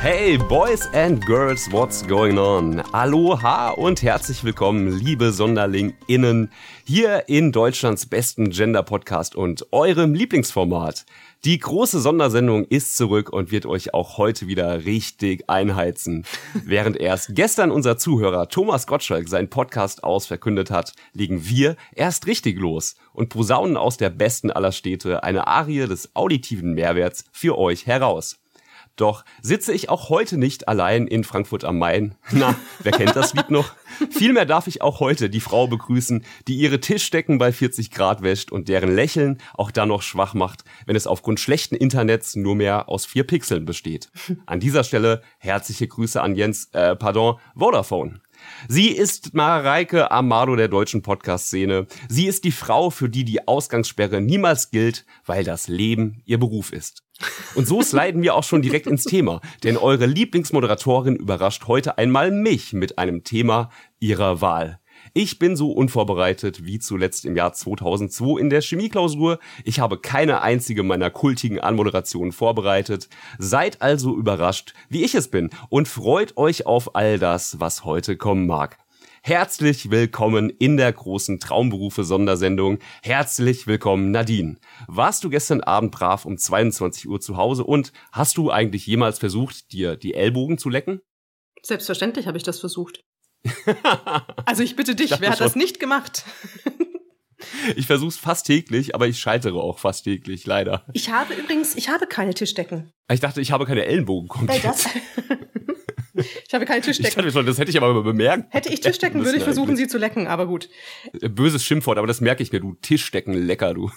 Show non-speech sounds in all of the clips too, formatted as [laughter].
Hey Boys and Girls, what's going on? Aloha und herzlich willkommen, liebe SonderlingInnen, hier in Deutschlands besten Gender-Podcast und eurem Lieblingsformat. Die große Sondersendung ist zurück und wird euch auch heute wieder richtig einheizen. [laughs] Während erst gestern unser Zuhörer Thomas Gottschalk seinen Podcast ausverkündet hat, legen wir erst richtig los und posaunen aus der besten aller Städte eine Arie des auditiven Mehrwerts für euch heraus. Doch sitze ich auch heute nicht allein in Frankfurt am Main. Na, wer kennt das Lied noch? Vielmehr darf ich auch heute die Frau begrüßen, die ihre Tischdecken bei 40 Grad wäscht und deren Lächeln auch dann noch schwach macht, wenn es aufgrund schlechten Internets nur mehr aus vier Pixeln besteht. An dieser Stelle herzliche Grüße an Jens, äh, pardon, Vodafone. Sie ist Mareike Amado der deutschen Podcast-Szene. Sie ist die Frau, für die die Ausgangssperre niemals gilt, weil das Leben ihr Beruf ist. Und so sliden wir auch schon direkt ins Thema, denn eure Lieblingsmoderatorin überrascht heute einmal mich mit einem Thema ihrer Wahl. Ich bin so unvorbereitet wie zuletzt im Jahr 2002 in der Chemieklausur. Ich habe keine einzige meiner kultigen Anmoderationen vorbereitet. Seid also überrascht, wie ich es bin und freut euch auf all das, was heute kommen mag. Herzlich willkommen in der großen Traumberufe Sondersendung. Herzlich willkommen Nadine. Warst du gestern Abend brav um 22 Uhr zu Hause und hast du eigentlich jemals versucht, dir die Ellbogen zu lecken? Selbstverständlich habe ich das versucht. [laughs] also ich bitte dich, ich wer hat schon. das nicht gemacht? ich versuche es fast täglich, aber ich scheitere auch fast täglich, leider. Ich habe übrigens, ich habe keine Tischdecken. Ich dachte, ich habe keine Ellenbogen komplett. Das? [laughs] ich habe keine Tischdecken. Ich dachte das hätte ich aber bemerkt. Hätte ich Tischdecken, würde ich versuchen, eigentlich. sie zu lecken, aber gut. Böses Schimpfwort, aber das merke ich mir, du Tischdecken lecker, du.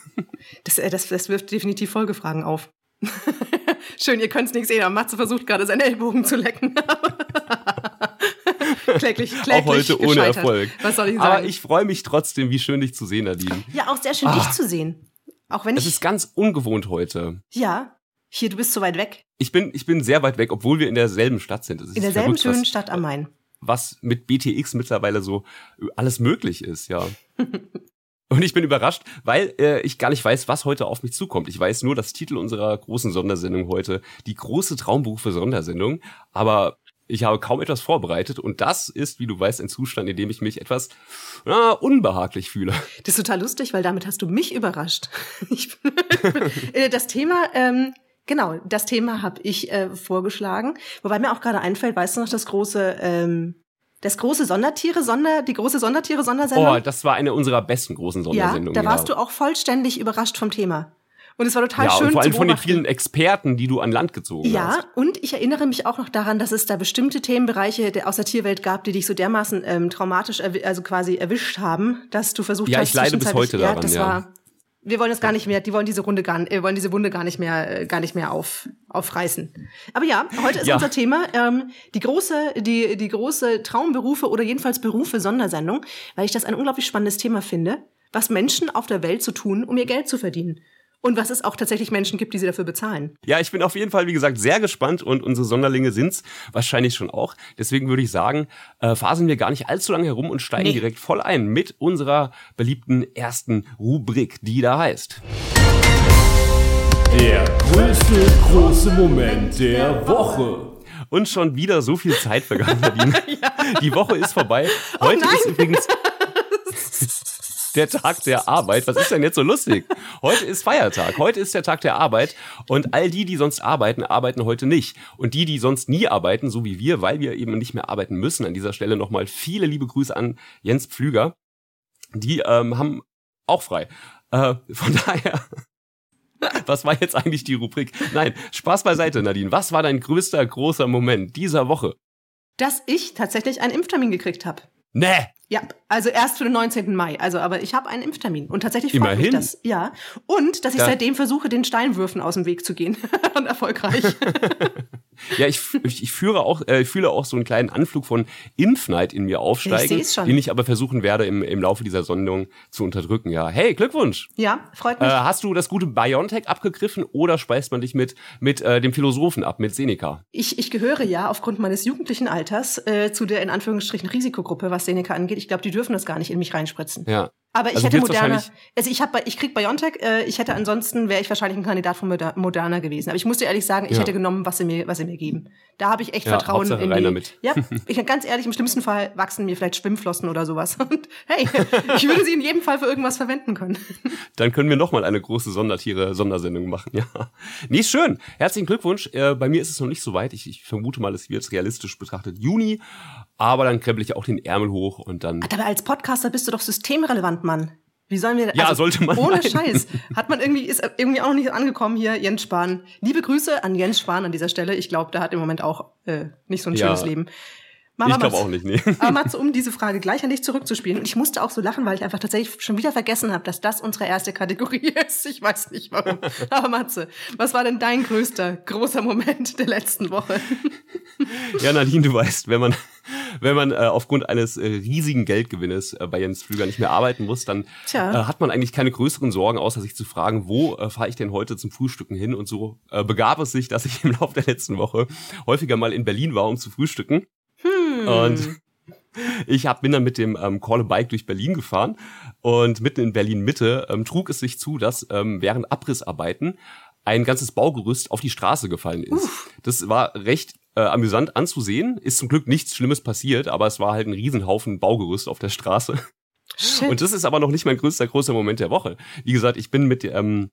Das, äh, das, das wirft definitiv Folgefragen auf. [laughs] Schön, ihr könnt es nicht sehen, aber Matze versucht gerade seinen Ellbogen zu lecken. kläglich, [laughs] kläglich Auch heute ohne. Erfolg. Was soll ich sagen? Aber ich freue mich trotzdem, wie schön dich zu sehen, Nadine. Ja, auch sehr schön, ah. dich zu sehen. Auch wenn es ist ganz ungewohnt heute. Ja. Hier, du bist so weit weg. Ich bin, ich bin sehr weit weg, obwohl wir in derselben Stadt sind. in derselben verrückt, schönen was, Stadt am Main. Was mit BTX mittlerweile so alles möglich ist, ja. [laughs] Und ich bin überrascht, weil äh, ich gar nicht weiß, was heute auf mich zukommt. Ich weiß nur das Titel unserer großen Sondersendung heute, die große Traumberufe Sondersendung. Aber ich habe kaum etwas vorbereitet und das ist, wie du weißt, ein Zustand, in dem ich mich etwas na, unbehaglich fühle. Das ist total lustig, weil damit hast du mich überrascht. [laughs] Ich, [laughs] das Thema, ähm, genau, das Thema habe ich äh, vorgeschlagen. Wobei mir auch gerade einfällt, weißt du noch, das große ähm, das große Sondertiere, Sonder, die große Sondertiere Sondersendung. Oh, das war eine unserer besten großen Sondersendungen. Ja, da warst ja. du auch vollständig überrascht vom Thema. Und es war total ja, schön. Und vor allem von den vielen Experten, die du an Land gezogen ja, hast. Ja, und ich erinnere mich auch noch daran, dass es da bestimmte Themenbereiche aus der Tierwelt gab, die dich so dermaßen ähm, traumatisch, also quasi erwischt haben, dass du versucht ja, hast, ja, ich leide bis heute daran. Ja, das ja. war. Wir wollen das gar nicht mehr, die wollen diese Runde gar, äh, wollen diese Wunde gar nicht mehr, äh, gar nicht mehr auf, aufreißen. Aber ja, heute ist ja. unser Thema ähm, die große, die, die große Traumberufe oder jedenfalls Berufe Sondersendung, weil ich das ein unglaublich spannendes Thema finde, was Menschen auf der Welt zu tun, um ihr Geld zu verdienen und was es auch tatsächlich Menschen gibt, die sie dafür bezahlen. Ja, ich bin auf jeden Fall, wie gesagt, sehr gespannt und unsere Sonderlinge sind's wahrscheinlich schon auch. Deswegen würde ich sagen, äh, fasen wir gar nicht allzu lange herum und steigen nee. direkt voll ein mit unserer beliebten ersten Rubrik, die da heißt. Der größte große Moment der Woche. Und schon wieder so viel Zeit vergangen, Nadine. [laughs] ja. Die Woche ist vorbei. Oh Heute oh ist übrigens [laughs] der Tag der Arbeit. Was ist denn jetzt so lustig? Heute ist Feiertag. Heute ist der Tag der Arbeit. Und all die, die sonst arbeiten, arbeiten heute nicht. Und die, die sonst nie arbeiten, so wie wir, weil wir eben nicht mehr arbeiten müssen, an dieser Stelle nochmal viele liebe Grüße an Jens Pflüger. Die ähm, haben auch frei. Äh, von daher. [laughs] Was war jetzt eigentlich die Rubrik? Nein, Spaß beiseite, Nadine. Was war dein größter, großer Moment dieser Woche? Dass ich tatsächlich einen Impftermin gekriegt habe. Nee. Ja, also erst für den 19. Mai. Also, aber ich habe einen Impftermin und tatsächlich freut mich das. Ja. Und dass ich da seitdem versuche, den Steinwürfen aus dem Weg zu gehen. [laughs] und erfolgreich. [laughs] ja, ich, ich, ich führe auch, äh, fühle auch so einen kleinen Anflug von Impfneid in mir aufsteigen, ich den ich aber versuchen werde, im, im Laufe dieser Sendung zu unterdrücken. Ja, hey, Glückwunsch. Ja, freut mich. Äh, hast du das gute Biontech abgegriffen oder speist man dich mit, mit äh, dem Philosophen ab, mit Seneca? Ich, ich gehöre ja aufgrund meines jugendlichen Alters äh, zu der in Anführungsstrichen Risikogruppe, was Seneca angeht. Ich glaube, die dürfen das gar nicht in mich reinspritzen. Ja. Aber ich also hätte Moderna, also ich habe, ich krieg Biontech. Äh, ich hätte ansonsten wäre ich wahrscheinlich ein Kandidat von Moderna gewesen. Aber ich muss dir ehrlich sagen, ich ja. hätte genommen, was sie mir, was sie mir geben. Da habe ich echt ja, Vertrauen Hauptsache in die. Damit. [laughs] Ja, ich ganz ehrlich, im schlimmsten Fall wachsen mir vielleicht Schwimmflossen oder sowas. [laughs] Und hey, [laughs] ich würde sie in jedem Fall für irgendwas verwenden können. Dann können wir noch mal eine große Sondertiere Sondersendung machen. Ja, nee, schön. Herzlichen Glückwunsch. Äh, bei mir ist es noch nicht so weit. Ich, ich vermute mal, es wird realistisch betrachtet Juni. Aber dann krempel ich auch den Ärmel hoch und dann. Aber als Podcaster bist du doch systemrelevant, Mann. Wie sollen wir Ja, also, sollte man. Ohne meinen. Scheiß. Hat man irgendwie, ist irgendwie auch noch nicht angekommen hier, Jens Spahn. Liebe Grüße an Jens Spahn an dieser Stelle. Ich glaube, der hat im Moment auch äh, nicht so ein schönes ja. Leben. Mama, ich glaube auch nicht, nee. Aber Matze, um diese Frage gleich an dich zurückzuspielen. Und ich musste auch so lachen, weil ich einfach tatsächlich schon wieder vergessen habe, dass das unsere erste Kategorie [laughs] ist. Ich weiß nicht warum. Aber Matze, was war denn dein größter, großer Moment der letzten Woche? Ja, Nadine, du weißt, wenn man, wenn man äh, aufgrund eines äh, riesigen Geldgewinnes äh, bei Jens Flüger nicht mehr arbeiten muss, dann äh, hat man eigentlich keine größeren Sorgen, außer sich zu fragen, wo äh, fahre ich denn heute zum Frühstücken hin? Und so äh, begab es sich, dass ich im Laufe der letzten Woche häufiger mal in Berlin war, um zu frühstücken. Hm. Und ich hab, bin dann mit dem ähm, Call a Bike durch Berlin gefahren und mitten in Berlin Mitte ähm, trug es sich zu, dass ähm, während Abrissarbeiten ein ganzes Baugerüst auf die Straße gefallen ist. Uff. Das war recht äh, amüsant anzusehen. Ist zum Glück nichts Schlimmes passiert, aber es war halt ein Riesenhaufen Baugerüst auf der Straße. Shit. Und das ist aber noch nicht mein größter, großer Moment der Woche. Wie gesagt, ich bin mit ähm,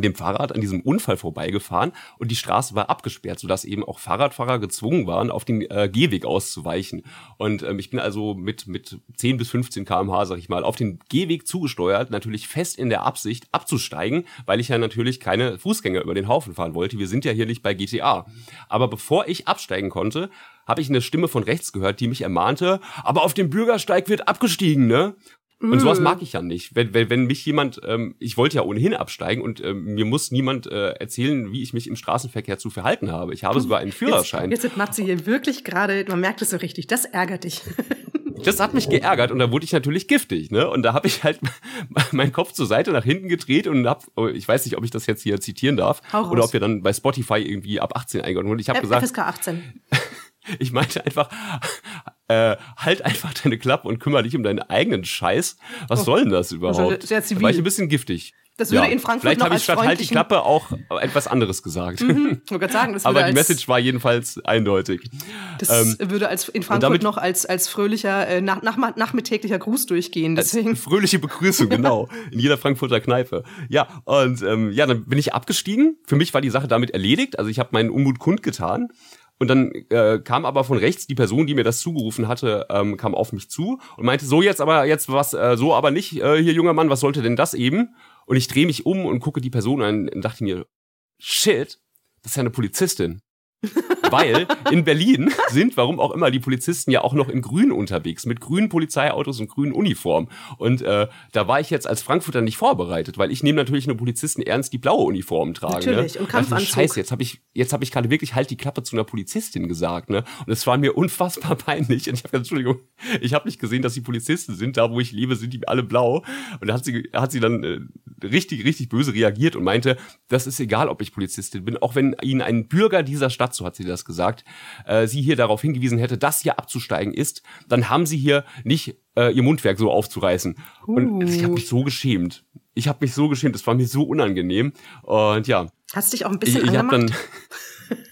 dem Fahrrad an diesem Unfall vorbeigefahren und die Straße war abgesperrt, sodass eben auch Fahrradfahrer gezwungen waren, auf den äh, Gehweg auszuweichen. Und ähm, ich bin also mit, mit 10 bis 15 kmh, sag ich mal, auf den Gehweg zugesteuert, natürlich fest in der Absicht abzusteigen, weil ich ja natürlich keine Fußgänger über den Haufen fahren wollte. Wir sind ja hier nicht bei GTA. Aber bevor ich absteigen konnte, habe ich eine Stimme von rechts gehört, die mich ermahnte, aber auf dem Bürgersteig wird abgestiegen, ne? Und sowas mag ich ja nicht. Wenn, wenn, wenn mich jemand, ähm, ich wollte ja ohnehin absteigen und ähm, mir muss niemand äh, erzählen, wie ich mich im Straßenverkehr zu verhalten habe. Ich habe sogar einen Führerschein. Jetzt, jetzt ist Matze hier wirklich gerade, man merkt es so richtig, das ärgert dich. [laughs] Das hat mich geärgert und da wurde ich natürlich giftig, ne? Und da habe ich halt [laughs] meinen Kopf zur Seite nach hinten gedreht und hab, oh, ich weiß nicht, ob ich das jetzt hier zitieren darf oder ob wir dann bei Spotify irgendwie ab 18 eingeordnet wurden. Ich habe gesagt, FSK 18. Ich meinte einfach, äh, halt einfach deine Klappe und kümmere dich um deinen eigenen Scheiß. Was oh, soll denn das überhaupt? Sehr zivil. Da war ich ein bisschen giftig. Das würde ja, in Frankfurt Vielleicht habe ich statt halt die Klappe auch etwas anderes gesagt. Mhm, ich sagen, das [laughs] Aber die Message war jedenfalls eindeutig. Das ähm, würde als in Frankfurt damit, noch als, als fröhlicher, äh, nach, nach, nachmittäglicher Gruß durchgehen. Deswegen. fröhliche Begrüßung, genau. in jeder Frankfurter Kneipe. Ja, und ähm, ja, dann bin ich abgestiegen. Für mich war die Sache damit erledigt. Also ich habe meinen Unmut kundgetan. Und dann äh, kam aber von rechts die Person, die mir das zugerufen hatte, ähm, kam auf mich zu und meinte, so jetzt aber, jetzt was, äh, so aber nicht, äh, hier junger Mann, was sollte denn das eben? Und ich drehe mich um und gucke die Person an und dachte mir, shit, das ist ja eine Polizistin. [laughs] Weil in Berlin sind, warum auch immer, die Polizisten ja auch noch in Grün unterwegs, mit grünen Polizeiautos und grünen Uniformen. Und äh, da war ich jetzt als Frankfurter nicht vorbereitet, weil ich nehme natürlich nur Polizisten ernst, die blaue Uniformen tragen. Ne? Natürlich, ne? und Kampfanzug. Scheiße, jetzt habe ich, jetzt habe ich gerade wirklich halt die Klappe zu einer Polizistin gesagt, ne? Und es war mir unfassbar [laughs] peinlich. Und ich habe Entschuldigung, ich habe nicht gesehen, dass die Polizisten sind, da wo ich lebe, sind die alle blau. Und da hat sie, hat sie dann äh, richtig, richtig böse reagiert und meinte, das ist egal, ob ich Polizistin bin, auch wenn Ihnen ein Bürger dieser Stadt, so hat sie das gesagt, äh, sie hier darauf hingewiesen hätte, dass hier abzusteigen ist, dann haben sie hier nicht äh, ihr Mundwerk so aufzureißen. Uh. Und ich habe mich so geschämt. Ich habe mich so geschämt, es war mir so unangenehm. Und ja. Hast dich auch ein bisschen ich, ich angemacht? [laughs]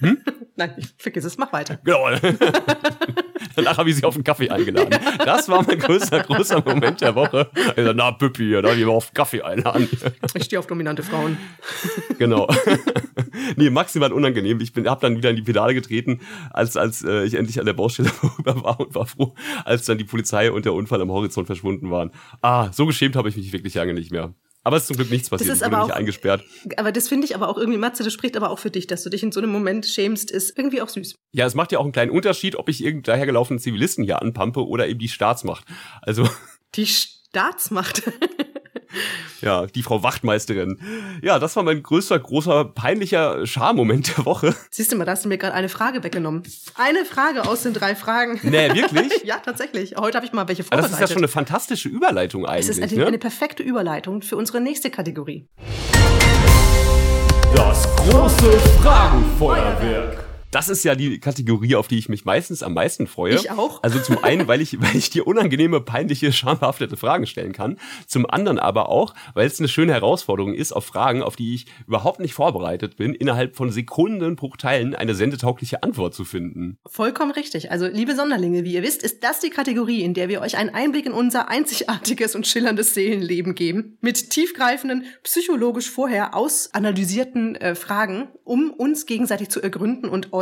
Hm? Nein, ich vergiss es, mach weiter. Genau. [laughs] Danach habe ich sie auf einen Kaffee eingeladen. Das war mein größter, großer Moment der Woche. Also, na, Püppi, da ich mal auf einen Kaffee einladen. Ich stehe auf dominante Frauen. Genau. [laughs] [laughs] Nee, maximal unangenehm. Ich bin, habe dann wieder in die Pedale getreten, als, als äh, ich endlich an der Baustelle [laughs] vorüber war und war froh, als dann die Polizei und der Unfall am Horizont verschwunden waren. Ah, so geschämt habe ich mich wirklich lange nicht mehr. Aber es ist zum Glück nichts passiert, das ist ich aber nicht auch, eingesperrt. Aber das finde ich aber auch irgendwie, Matze, das spricht aber auch für dich, dass du dich in so einem Moment schämst, ist irgendwie auch süß. Ja, es macht ja auch einen kleinen Unterschied, ob ich irgendeinen dahergelaufenen Zivilisten hier anpampe oder eben die Staatsmacht. Also. Die Staatsmacht. [laughs] Ja, die Frau Wachtmeisterin. Ja, das war mein größter, großer, peinlicher Schammoment der Woche. Siehst du mal, da hast du mir gerade eine Frage weggenommen. Eine Frage aus den drei Fragen. Nee, wirklich? [laughs] ja, tatsächlich. Heute habe ich mal welche vorbereitet. Aber das ist ja schon eine fantastische Überleitung eigentlich. Es ist eine, ne? eine perfekte Überleitung für unsere nächste Kategorie. Das große Fragenfeuerwerk. Das ist ja die Kategorie, auf die ich mich meistens am meisten freue. Ich auch. Also zum einen, weil ich, weil ich dir unangenehme, peinliche, schambehaftete Fragen stellen kann. Zum anderen aber auch, weil es eine schöne Herausforderung ist, auf Fragen, auf die ich überhaupt nicht vorbereitet bin, innerhalb von Sekundenbruchteilen eine sendetaugliche Antwort zu finden. Vollkommen richtig. Also, liebe Sonderlinge, wie ihr wisst, ist das die Kategorie, in der wir euch einen Einblick in unser einzigartiges und schillerndes Seelenleben geben. Mit tiefgreifenden, psychologisch vorher ausanalysierten äh, Fragen, um uns gegenseitig zu ergründen und euch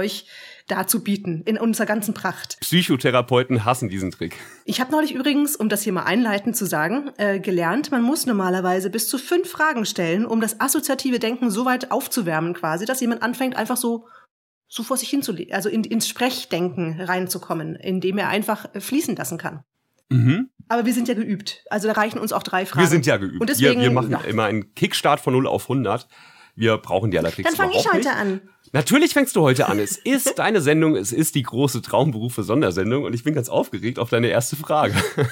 dazu bieten, in unserer ganzen Pracht. Psychotherapeuten hassen diesen Trick. Ich habe neulich übrigens, um das hier mal einleitend zu sagen, äh, gelernt, man muss normalerweise bis zu fünf Fragen stellen, um das assoziative Denken so weit aufzuwärmen quasi, dass jemand anfängt einfach so so vor sich hinzulegen, also in, ins Sprechdenken reinzukommen, indem er einfach fließen lassen kann. Mhm. Aber wir sind ja geübt. Also da reichen uns auch drei Fragen. Wir sind ja geübt. Und deswegen, wir, wir machen ja. immer einen Kickstart von 0 auf 100. Wir brauchen die Allertricks Dann fange ich heute nicht. an. Natürlich fängst du heute an. Es ist deine Sendung, es ist die große Traumberufe Sondersendung und ich bin ganz aufgeregt auf deine erste Frage. [laughs]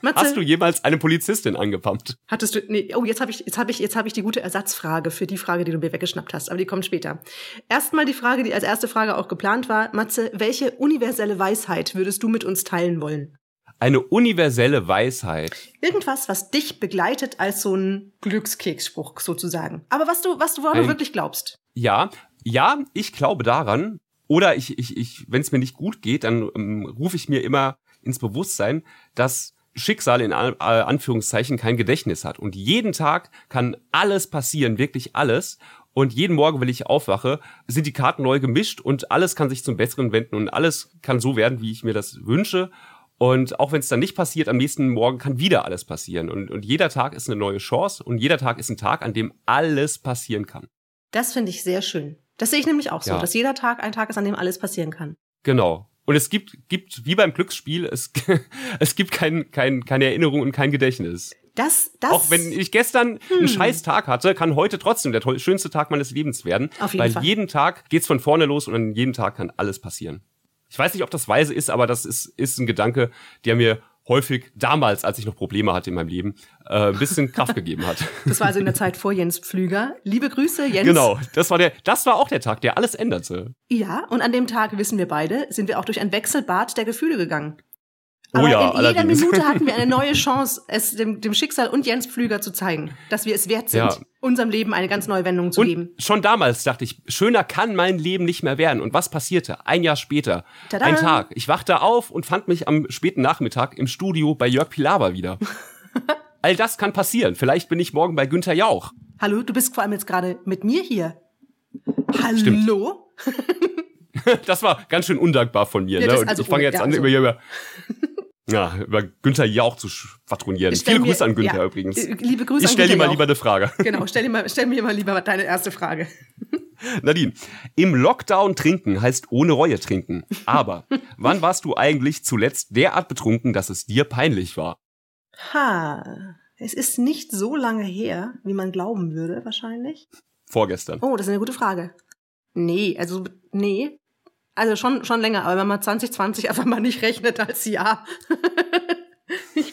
Matze? Hast du jemals eine Polizistin angepumpt? Hattest du, nee, oh, jetzt habe ich, jetzt habe ich, jetzt habe ich die gute Ersatzfrage für die Frage, die du mir weggeschnappt hast, aber die kommt später. Erstmal die Frage, die als erste Frage auch geplant war. Matze, welche universelle Weisheit würdest du mit uns teilen wollen? Eine universelle Weisheit. Irgendwas, was dich begleitet als so ein Glückskeksspruch sozusagen. Aber was du, was du, woran du wirklich glaubst. Ja, ja, ich glaube daran. Oder ich, ich, ich, wenn es mir nicht gut geht, dann ähm, rufe ich mir immer ins Bewusstsein, dass Schicksal in äh, Anführungszeichen kein Gedächtnis hat. Und jeden Tag kann alles passieren, wirklich alles. Und jeden Morgen, wenn ich aufwache, sind die Karten neu gemischt und alles kann sich zum Besseren wenden und alles kann so werden, wie ich mir das wünsche. Und auch wenn es dann nicht passiert, am nächsten Morgen kann wieder alles passieren. Und, und jeder Tag ist eine neue Chance und jeder Tag ist ein Tag, an dem alles passieren kann. Das finde ich sehr schön. Das sehe ich nämlich auch so, Ja. dass jeder Tag ein Tag ist, an dem alles passieren kann. Genau. Und es gibt, gibt wie beim Glücksspiel, es, [laughs] es gibt kein, kein, keine Erinnerung und kein Gedächtnis. Das, das. Auch wenn ich gestern einen scheiß Tag hatte, kann heute trotzdem der toll, schönste Tag meines Lebens werden. Auf jeden weil Fall. jeden Tag geht's von vorne los und an jedem Tag kann alles passieren. Ich weiß nicht, ob das weise ist, aber das ist, ist ein Gedanke, der mir häufig damals, als ich noch Probleme hatte in meinem Leben, äh, ein bisschen Kraft [laughs] gegeben hat. Das war also in der Zeit vor Jens Pflüger. Liebe Grüße, Jens. Genau, das war der, das war auch der Tag, der alles änderte. Ja, und an dem Tag, wissen wir beide, sind wir auch durch ein Wechselbad der Gefühle gegangen. Oh Aber ja, in jeder allerdings. Minute hatten wir eine [laughs] neue Chance, es dem, dem Schicksal und Jens Pflüger zu zeigen, dass wir es wert sind, Ja. Unserem Leben eine ganz neue Wendung zu Und geben. schon damals dachte ich, schöner kann mein Leben nicht mehr werden. Und was passierte? Ein Jahr später, Tada. ein Tag. Ich wachte auf und fand mich am späten Nachmittag im Studio bei Jörg Pilawa wieder. [laughs] All das kann passieren. Vielleicht bin ich morgen bei Günther Jauch. Hallo, du bist vor allem jetzt gerade mit mir hier. Stimmt. Hallo? [laughs] Das war ganz schön undankbar von mir. Ja, ne? also, ich fange jetzt ja, an, also- über, über, ja, über Günther Jauch zu schwadronieren. Stell Viele mir- Grüße an Günther ja, übrigens. äh, Liebe Grüße ich an stelle dir mal Jauch. lieber eine Frage. [laughs] Genau, stell, dir mal, stell mir mal lieber deine erste Frage. [laughs] Nadine, im Lockdown trinken heißt ohne Reue trinken. Aber wann warst du eigentlich zuletzt derart betrunken, dass es dir peinlich war? Ha, es ist nicht so lange her, wie man glauben würde, wahrscheinlich. Vorgestern. Oh, das ist eine gute Frage. Nee, also, nee. Also schon, schon länger, aber wenn man 2020 einfach mal nicht rechnet als Jahr. [laughs] Ich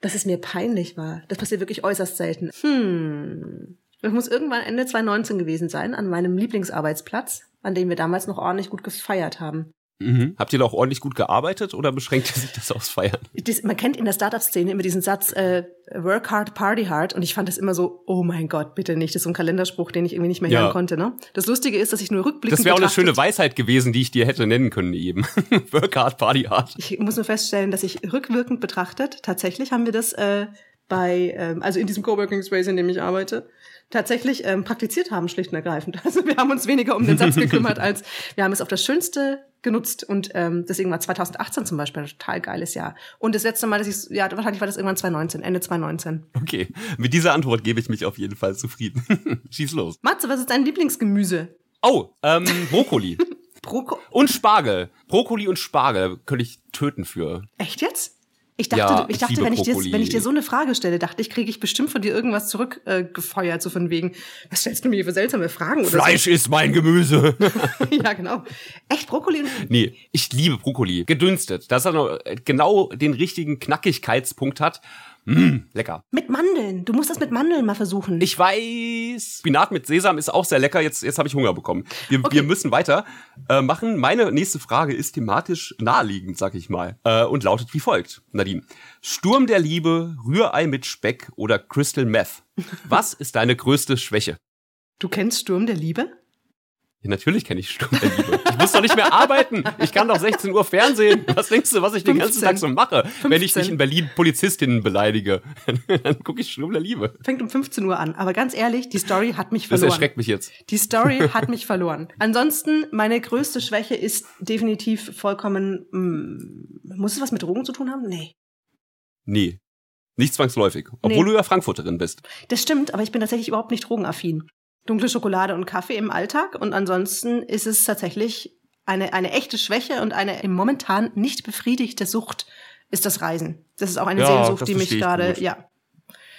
Dass es mir peinlich war. Das passiert wirklich äußerst selten. Hm. Das muss irgendwann Ende 2019 gewesen sein, an meinem Lieblingsarbeitsplatz, an dem wir damals noch ordentlich gut gefeiert haben. Mhm. Habt ihr da auch ordentlich gut gearbeitet oder beschränkte sich das aufs Feiern? Das, man kennt in der Startup-Szene immer diesen Satz, äh, work hard, party hard. Und ich fand das immer so, oh mein Gott, bitte nicht. Das ist so ein Kalenderspruch, den ich irgendwie nicht mehr Ja. hören konnte. Ne? Das Lustige ist, dass ich nur rückblickend Das wäre auch eine schöne Weisheit gewesen, die ich dir hätte nennen können eben. [laughs] Work hard, party hard. Ich muss nur feststellen, dass ich rückwirkend betrachtet, tatsächlich haben wir das äh, bei, ähm, also in diesem Coworking Space, in dem ich arbeite, tatsächlich ähm, praktiziert haben, schlicht und ergreifend. [laughs] Also wir haben uns weniger um den Satz gekümmert, [laughs] als wir haben es auf das Schönste genutzt. Und ähm, deswegen war 2018 zum Beispiel ein total geiles Jahr. Und das letzte Mal, dass ich ja, wahrscheinlich war das irgendwann 2019, Ende 2019. Okay, mit dieser Antwort gebe ich mich auf jeden Fall zufrieden. [laughs] Schieß los. Matze, was ist dein Lieblingsgemüse? Oh, ähm, Brokkoli. Broko und Spargel. Brokkoli und Spargel könnte ich töten für. Echt jetzt? Ich dachte, Ja, ich dachte, wenn ich, dir, wenn ich dir so eine Frage stelle, dachte ich, kriege ich bestimmt von dir irgendwas zurückgefeuert, äh, so von wegen, was stellst du mir für seltsame Fragen oder Fleisch ist mein Gemüse. so? [laughs] [laughs] ja, genau. Echt Brokkoli und nee, ich liebe Brokkoli. Gedünstet. Dass er noch genau den richtigen Knackigkeitspunkt hat. Mm, lecker. mit Mandeln. Du musst das mit Mandeln mal versuchen. Ich weiß, Spinat mit Sesam ist auch sehr lecker. Jetzt, jetzt habe ich Hunger bekommen. Wir, Okay. wir müssen weiter äh, machen. Meine nächste Frage ist thematisch naheliegend, sag ich mal. Äh, und lautet wie folgt. Nadine. Sturm der Liebe, Rührei mit Speck oder Crystal Meth. Was ist deine größte Schwäche? du kennst Sturm der Liebe? Ja, natürlich kenne ich Sturm der Liebe. Ich muss doch nicht mehr arbeiten. Ich kann doch 16 Uhr Fernsehen. Was denkst du, was ich den ganzen 15. Tag so mache? Wenn ich 15. nicht in Berlin Polizistinnen beleidige, [laughs] dann gucke ich Sturm der Liebe. Fängt um 15 Uhr an. Aber ganz ehrlich, die Story hat mich Das verloren. erschreckt mich jetzt. Die Story [laughs] hat mich verloren. Ansonsten, meine größte Schwäche ist definitiv vollkommen. Mh, muss es was mit Drogen zu tun haben? Nee. Nee. Nicht zwangsläufig. Obwohl Nee. du ja Frankfurterin bist. Das stimmt, aber ich bin tatsächlich überhaupt nicht drogenaffin. Dunkle Schokolade und Kaffee im Alltag und ansonsten ist es tatsächlich eine, eine echte Schwäche und eine im momentan nicht befriedigte Sucht ist das Reisen. Das ist auch eine Ja, Sehnsucht, die mich gerade, ja.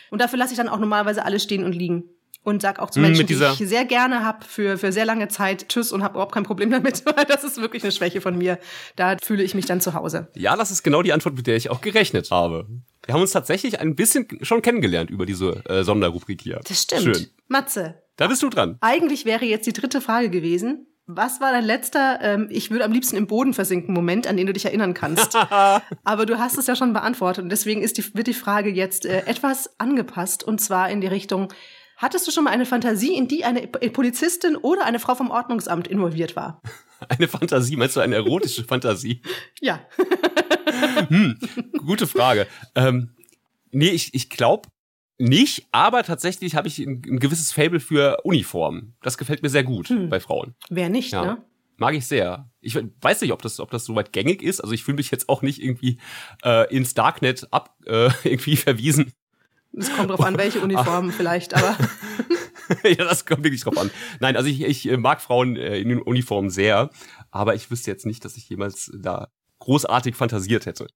Und dafür lasse ich dann auch normalerweise alles stehen und liegen. Und sag auch zu Mm, Menschen, die ich sehr gerne hab für, für sehr lange Zeit Tschüss und habe überhaupt kein Problem damit, [laughs] weil das ist wirklich eine Schwäche von mir. Da fühle ich mich dann zu Hause. Ja, das ist genau die Antwort, mit der ich auch gerechnet habe. Wir haben uns tatsächlich ein bisschen schon kennengelernt über diese äh, Sonderrubrik hier. Das stimmt. Schön. Matze, Da bist du dran. Eigentlich wäre jetzt die dritte Frage gewesen. Was war dein letzter, ähm, ich würde am liebsten im Boden versinken Moment, an den du dich erinnern kannst? [laughs] Aber du hast es ja schon beantwortet und deswegen ist die, wird die Frage jetzt äh, etwas angepasst und zwar in die Richtung, hattest du schon mal eine Fantasie, in die eine Polizistin oder eine Frau vom Ordnungsamt involviert war? [laughs] Eine Fantasie, meinst du eine erotische Fantasie? [laughs] Ja. Gute Frage. Ähm, nee, ich, ich glaube nicht, aber tatsächlich habe ich ein, ein gewisses Fable für Uniformen. Das gefällt mir sehr gut Hm. bei Frauen. Wer nicht, Ja. ne? Mag ich sehr. Ich weiß nicht, ob das, ob das soweit gängig ist. Also ich fühle mich jetzt auch nicht irgendwie äh, ins Darknet ab äh, [laughs] irgendwie verwiesen. Es kommt drauf an, welche [laughs] Uniformen vielleicht, aber [laughs] ja, das kommt wirklich drauf an. Nein, also ich, ich äh, mag Frauen äh, in Uniformen sehr, aber ich wüsste jetzt nicht, dass ich jemals da großartig fantasiert hätte.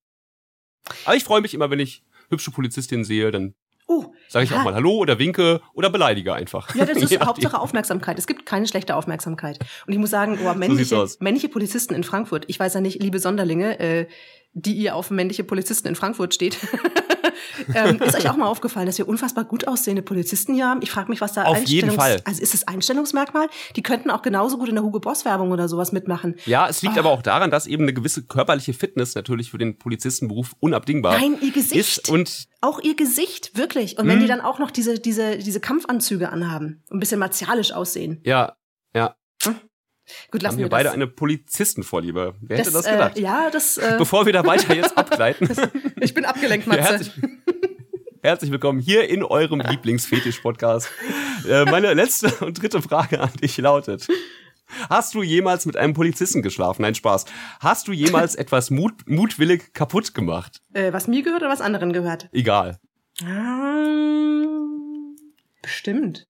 Aber ich freue mich immer, wenn ich hübsche Polizistinnen sehe, dann oh, sage ich ja, auch mal Hallo oder winke oder beleidige einfach. Ja, das [laughs] ist. Hauptsache Aufmerksamkeit. Es gibt keine schlechte Aufmerksamkeit. Und ich muss sagen, oh, männliche, aus. männliche Polizisten in Frankfurt, ich weiß ja nicht, liebe Sonderlinge, äh, die ihr auf männliche Polizisten in Frankfurt steht, [laughs] ähm, ist euch auch mal aufgefallen, dass wir unfassbar gut aussehende Polizisten hier haben? Ich frage mich, was da Auf jeden Fall. Also ist es Einstellungsmerkmal? Die könnten auch genauso gut in der Hugo Boss Werbung oder sowas mitmachen. Ja, es liegt Ah. aber auch daran, dass eben eine gewisse körperliche Fitness natürlich für den Polizistenberuf unabdingbar Nein, ihr Gesicht. ist. Und Auch ihr Gesicht, wirklich. Und wenn die dann auch noch diese, diese, diese Kampfanzüge anhaben und ein bisschen martialisch aussehen. ja, ja, Gut, haben lassen wir wir beide das. eine Polizistenvorliebe. Wer hätte das äh, gedacht? ja, das. Äh, [laughs] Bevor wir da weiter jetzt abgleiten, [laughs] ich bin abgelenkt, [laughs] Ja, Matze. herzlich, herzlich willkommen hier in eurem Lieblingsfetisch-Podcast. Äh, meine letzte und dritte Frage an dich lautet. Hast du jemals mit einem Polizisten geschlafen? Nein, Spaß. Hast du jemals etwas mut, mutwillig kaputt gemacht? Äh, was mir gehört oder was anderen gehört? Egal. Ähm, bestimmt.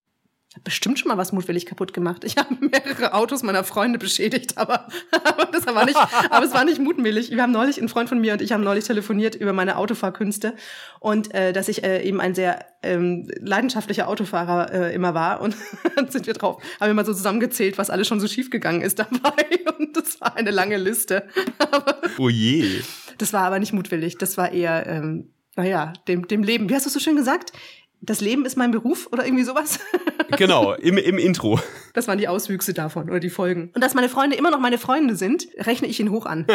Ich habe bestimmt schon mal was mutwillig kaputt gemacht. Ich habe mehrere Autos meiner Freunde beschädigt, aber, [laughs] aber das war nicht, aber es war nicht mutwillig. Wir haben neulich, ein Freund von mir und ich haben neulich telefoniert über meine Autofahrkünste und äh, dass ich äh, eben ein sehr ähm, leidenschaftlicher Autofahrer äh, immer war und dann [laughs] sind wir drauf, haben wir mal so zusammengezählt, was alles schon so schiefgegangen ist dabei [laughs] und das war eine lange Liste. Aber Oh je. das war aber nicht mutwillig. Das war eher, ähm, naja, dem, dem Leben. Wie hast du es so schön gesagt? Das Leben ist mein Beruf oder irgendwie sowas? [laughs] Genau, im, im Intro. Das waren die Auswüchse davon oder die Folgen. Und dass meine Freunde immer noch meine Freunde sind, rechne ich ihn hoch an.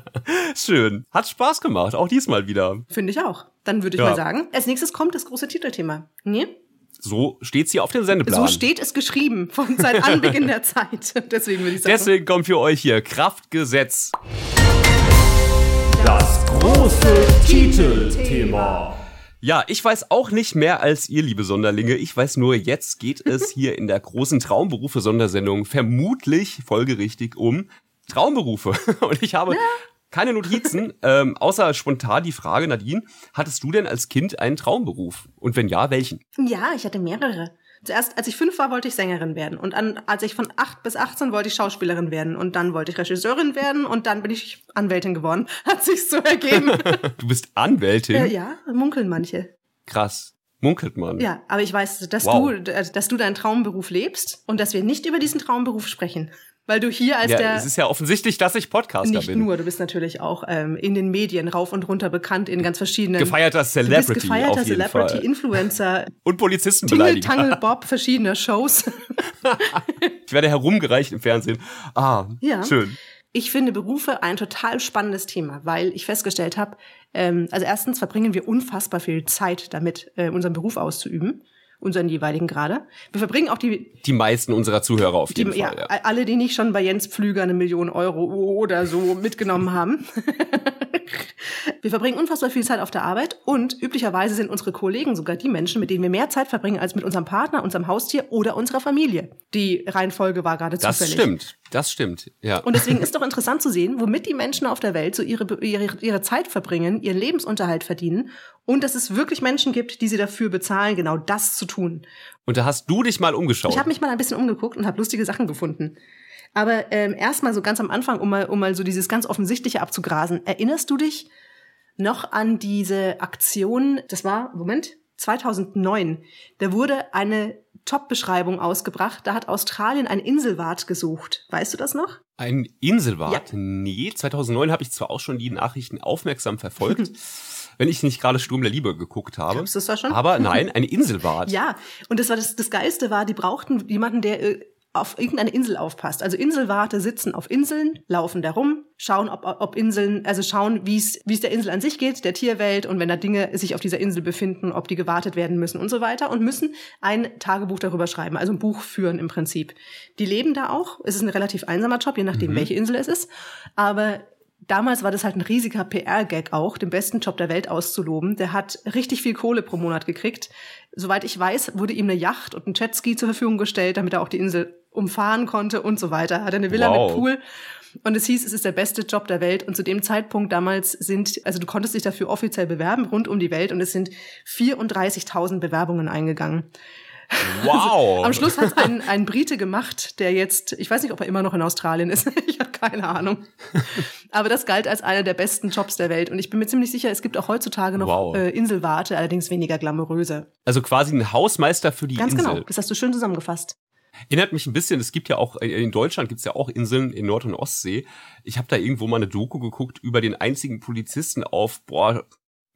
[laughs] Schön. Hat Spaß gemacht, auch diesmal wieder. Finde ich auch. Dann würde ich Ja. mal sagen, als nächstes kommt das große Titelthema. Nee? So steht's hier auf dem Sendeplan. So steht es geschrieben von seit Anbeginn der Zeit. [laughs] Deswegen würde ich sagen. Deswegen kommt für euch hier Kraftgesetz. Das große Titelthema. Ja, ich weiß auch nicht mehr als ihr, liebe Sonderlinge. Ich weiß nur, jetzt geht es [laughs] hier in der großen Traumberufe-Sondersendung vermutlich folgerichtig um Traumberufe. [laughs] Und ich habe keine Notizen, [laughs] ähm, außer spontan die Frage, Nadine, hattest du denn als Kind einen Traumberuf? Und wenn ja, welchen? Ja, ich hatte mehrere. Zuerst, als ich fünf war, wollte ich Sängerin werden. Und an, als ich von acht bis 18 wollte ich Schauspielerin werden. Und dann wollte ich Regisseurin werden. Und dann bin ich Anwältin geworden. [laughs] Hat sich so ergeben. [laughs] du bist Anwältin? Äh, ja, munkeln manche. Krass. Munkelt man. Ja, aber ich weiß, dass wow. du, dass du deinen Traumberuf lebst und dass wir nicht über diesen Traumberuf sprechen. Weil du hier als ja, der. Es ist ja offensichtlich, dass ich Podcaster nicht bin. Nicht nur, du bist natürlich auch ähm, in den Medien rauf und runter bekannt in ganz verschiedenen. Gefeierter Celebrity. Du bist gefeierter Celebrity, Fall. Influencer. [laughs] Und Polizistenbeleidiger. Tingle, Tangle, [laughs] Bob, verschiedene Shows. ich werde herumgereicht im Fernsehen. Ah, ja. schön. Ich finde Berufe ein total spannendes Thema, weil ich festgestellt habe, ähm, also erstens verbringen wir unfassbar viel Zeit damit, äh, unseren Beruf auszuüben unseren jeweiligen gerade. Wir verbringen auch die die meisten unserer Zuhörer auf jeden die, Fall. Ja, ja, alle, die nicht schon bei Jens Pflüger eine Million Euro oder so [laughs] mitgenommen haben. [laughs] wir verbringen unfassbar viel Zeit auf der Arbeit und üblicherweise sind unsere Kollegen sogar die Menschen, mit denen wir mehr Zeit verbringen als mit unserem Partner, unserem Haustier oder unserer Familie. Die Reihenfolge war gerade zufällig. Das stimmt, das stimmt, ja. Und deswegen ist doch interessant zu sehen, womit die Menschen auf der Welt so ihre, ihre, ihre Zeit verbringen, ihren Lebensunterhalt verdienen und dass es wirklich Menschen gibt, die sie dafür bezahlen, genau das zu tun. Und da hast du dich mal umgeschaut. Ich habe mich mal ein bisschen umgeguckt und habe lustige Sachen gefunden. Aber ähm, erstmal so ganz am Anfang, um mal, um mal so dieses ganz Offensichtliche abzugrasen. Erinnerst du dich noch an diese Aktion, das war, Moment, 2009, da wurde eine Top-Beschreibung ausgebracht. Da hat Australien ein Inselwart gesucht. Weißt du das noch? Ein Inselwart? Ja. Nee, 2009 habe ich zwar auch schon die Nachrichten aufmerksam verfolgt. [laughs] wenn ich nicht gerade Sturm der Liebe geguckt habe. Glaubst du das schon? Aber nein, eine Inselwart. [laughs] ja, und das war das, das Geilste war, die brauchten jemanden, der äh, auf irgendeine Insel aufpasst. Also Inselwarte sitzen auf Inseln, laufen da rum, schauen, ob, ob Inseln, also schauen, wie es wie es der Insel an sich geht, der Tierwelt und wenn da Dinge sich auf dieser Insel befinden, ob die gewartet werden müssen und so weiter und müssen ein Tagebuch darüber schreiben, also ein Buch führen im Prinzip. Die leben da auch. Es ist ein relativ einsamer Job, je nachdem, mhm. welche Insel es ist. Aber damals war das halt ein riesiger PR-Gag auch, den besten Job der Welt auszuloben. Der hat richtig viel Kohle pro Monat gekriegt. Soweit ich weiß, wurde ihm eine Yacht und ein Jetski zur Verfügung gestellt, damit er auch die Insel umfahren konnte und so weiter. Hat eine Villa wow. mit Pool. Und es hieß, es ist der beste Job der Welt. Und zu dem Zeitpunkt damals sind, also du konntest dich dafür offiziell bewerben, rund um die Welt. Und es sind 34.000 Bewerbungen eingegangen. Wow. Also, [laughs] am Schluss hat ein, ein Brite gemacht, der jetzt, ich weiß nicht, ob er immer noch in Australien ist. [laughs] ich habe keine Ahnung. Aber das galt als einer der besten Jobs der Welt. Und ich bin mir ziemlich sicher, es gibt auch heutzutage noch wow. äh, Inselwarte, allerdings weniger glamouröse. Also quasi ein Hausmeister für die Ganz Insel. Ganz genau, das hast du schön zusammengefasst. Erinnert mich ein bisschen, es gibt ja auch, äh, in Deutschland gibt es ja auch Inseln in Nord- und Ostsee. Ich habe da irgendwo mal eine Doku geguckt über den einzigen Polizisten auf, boah,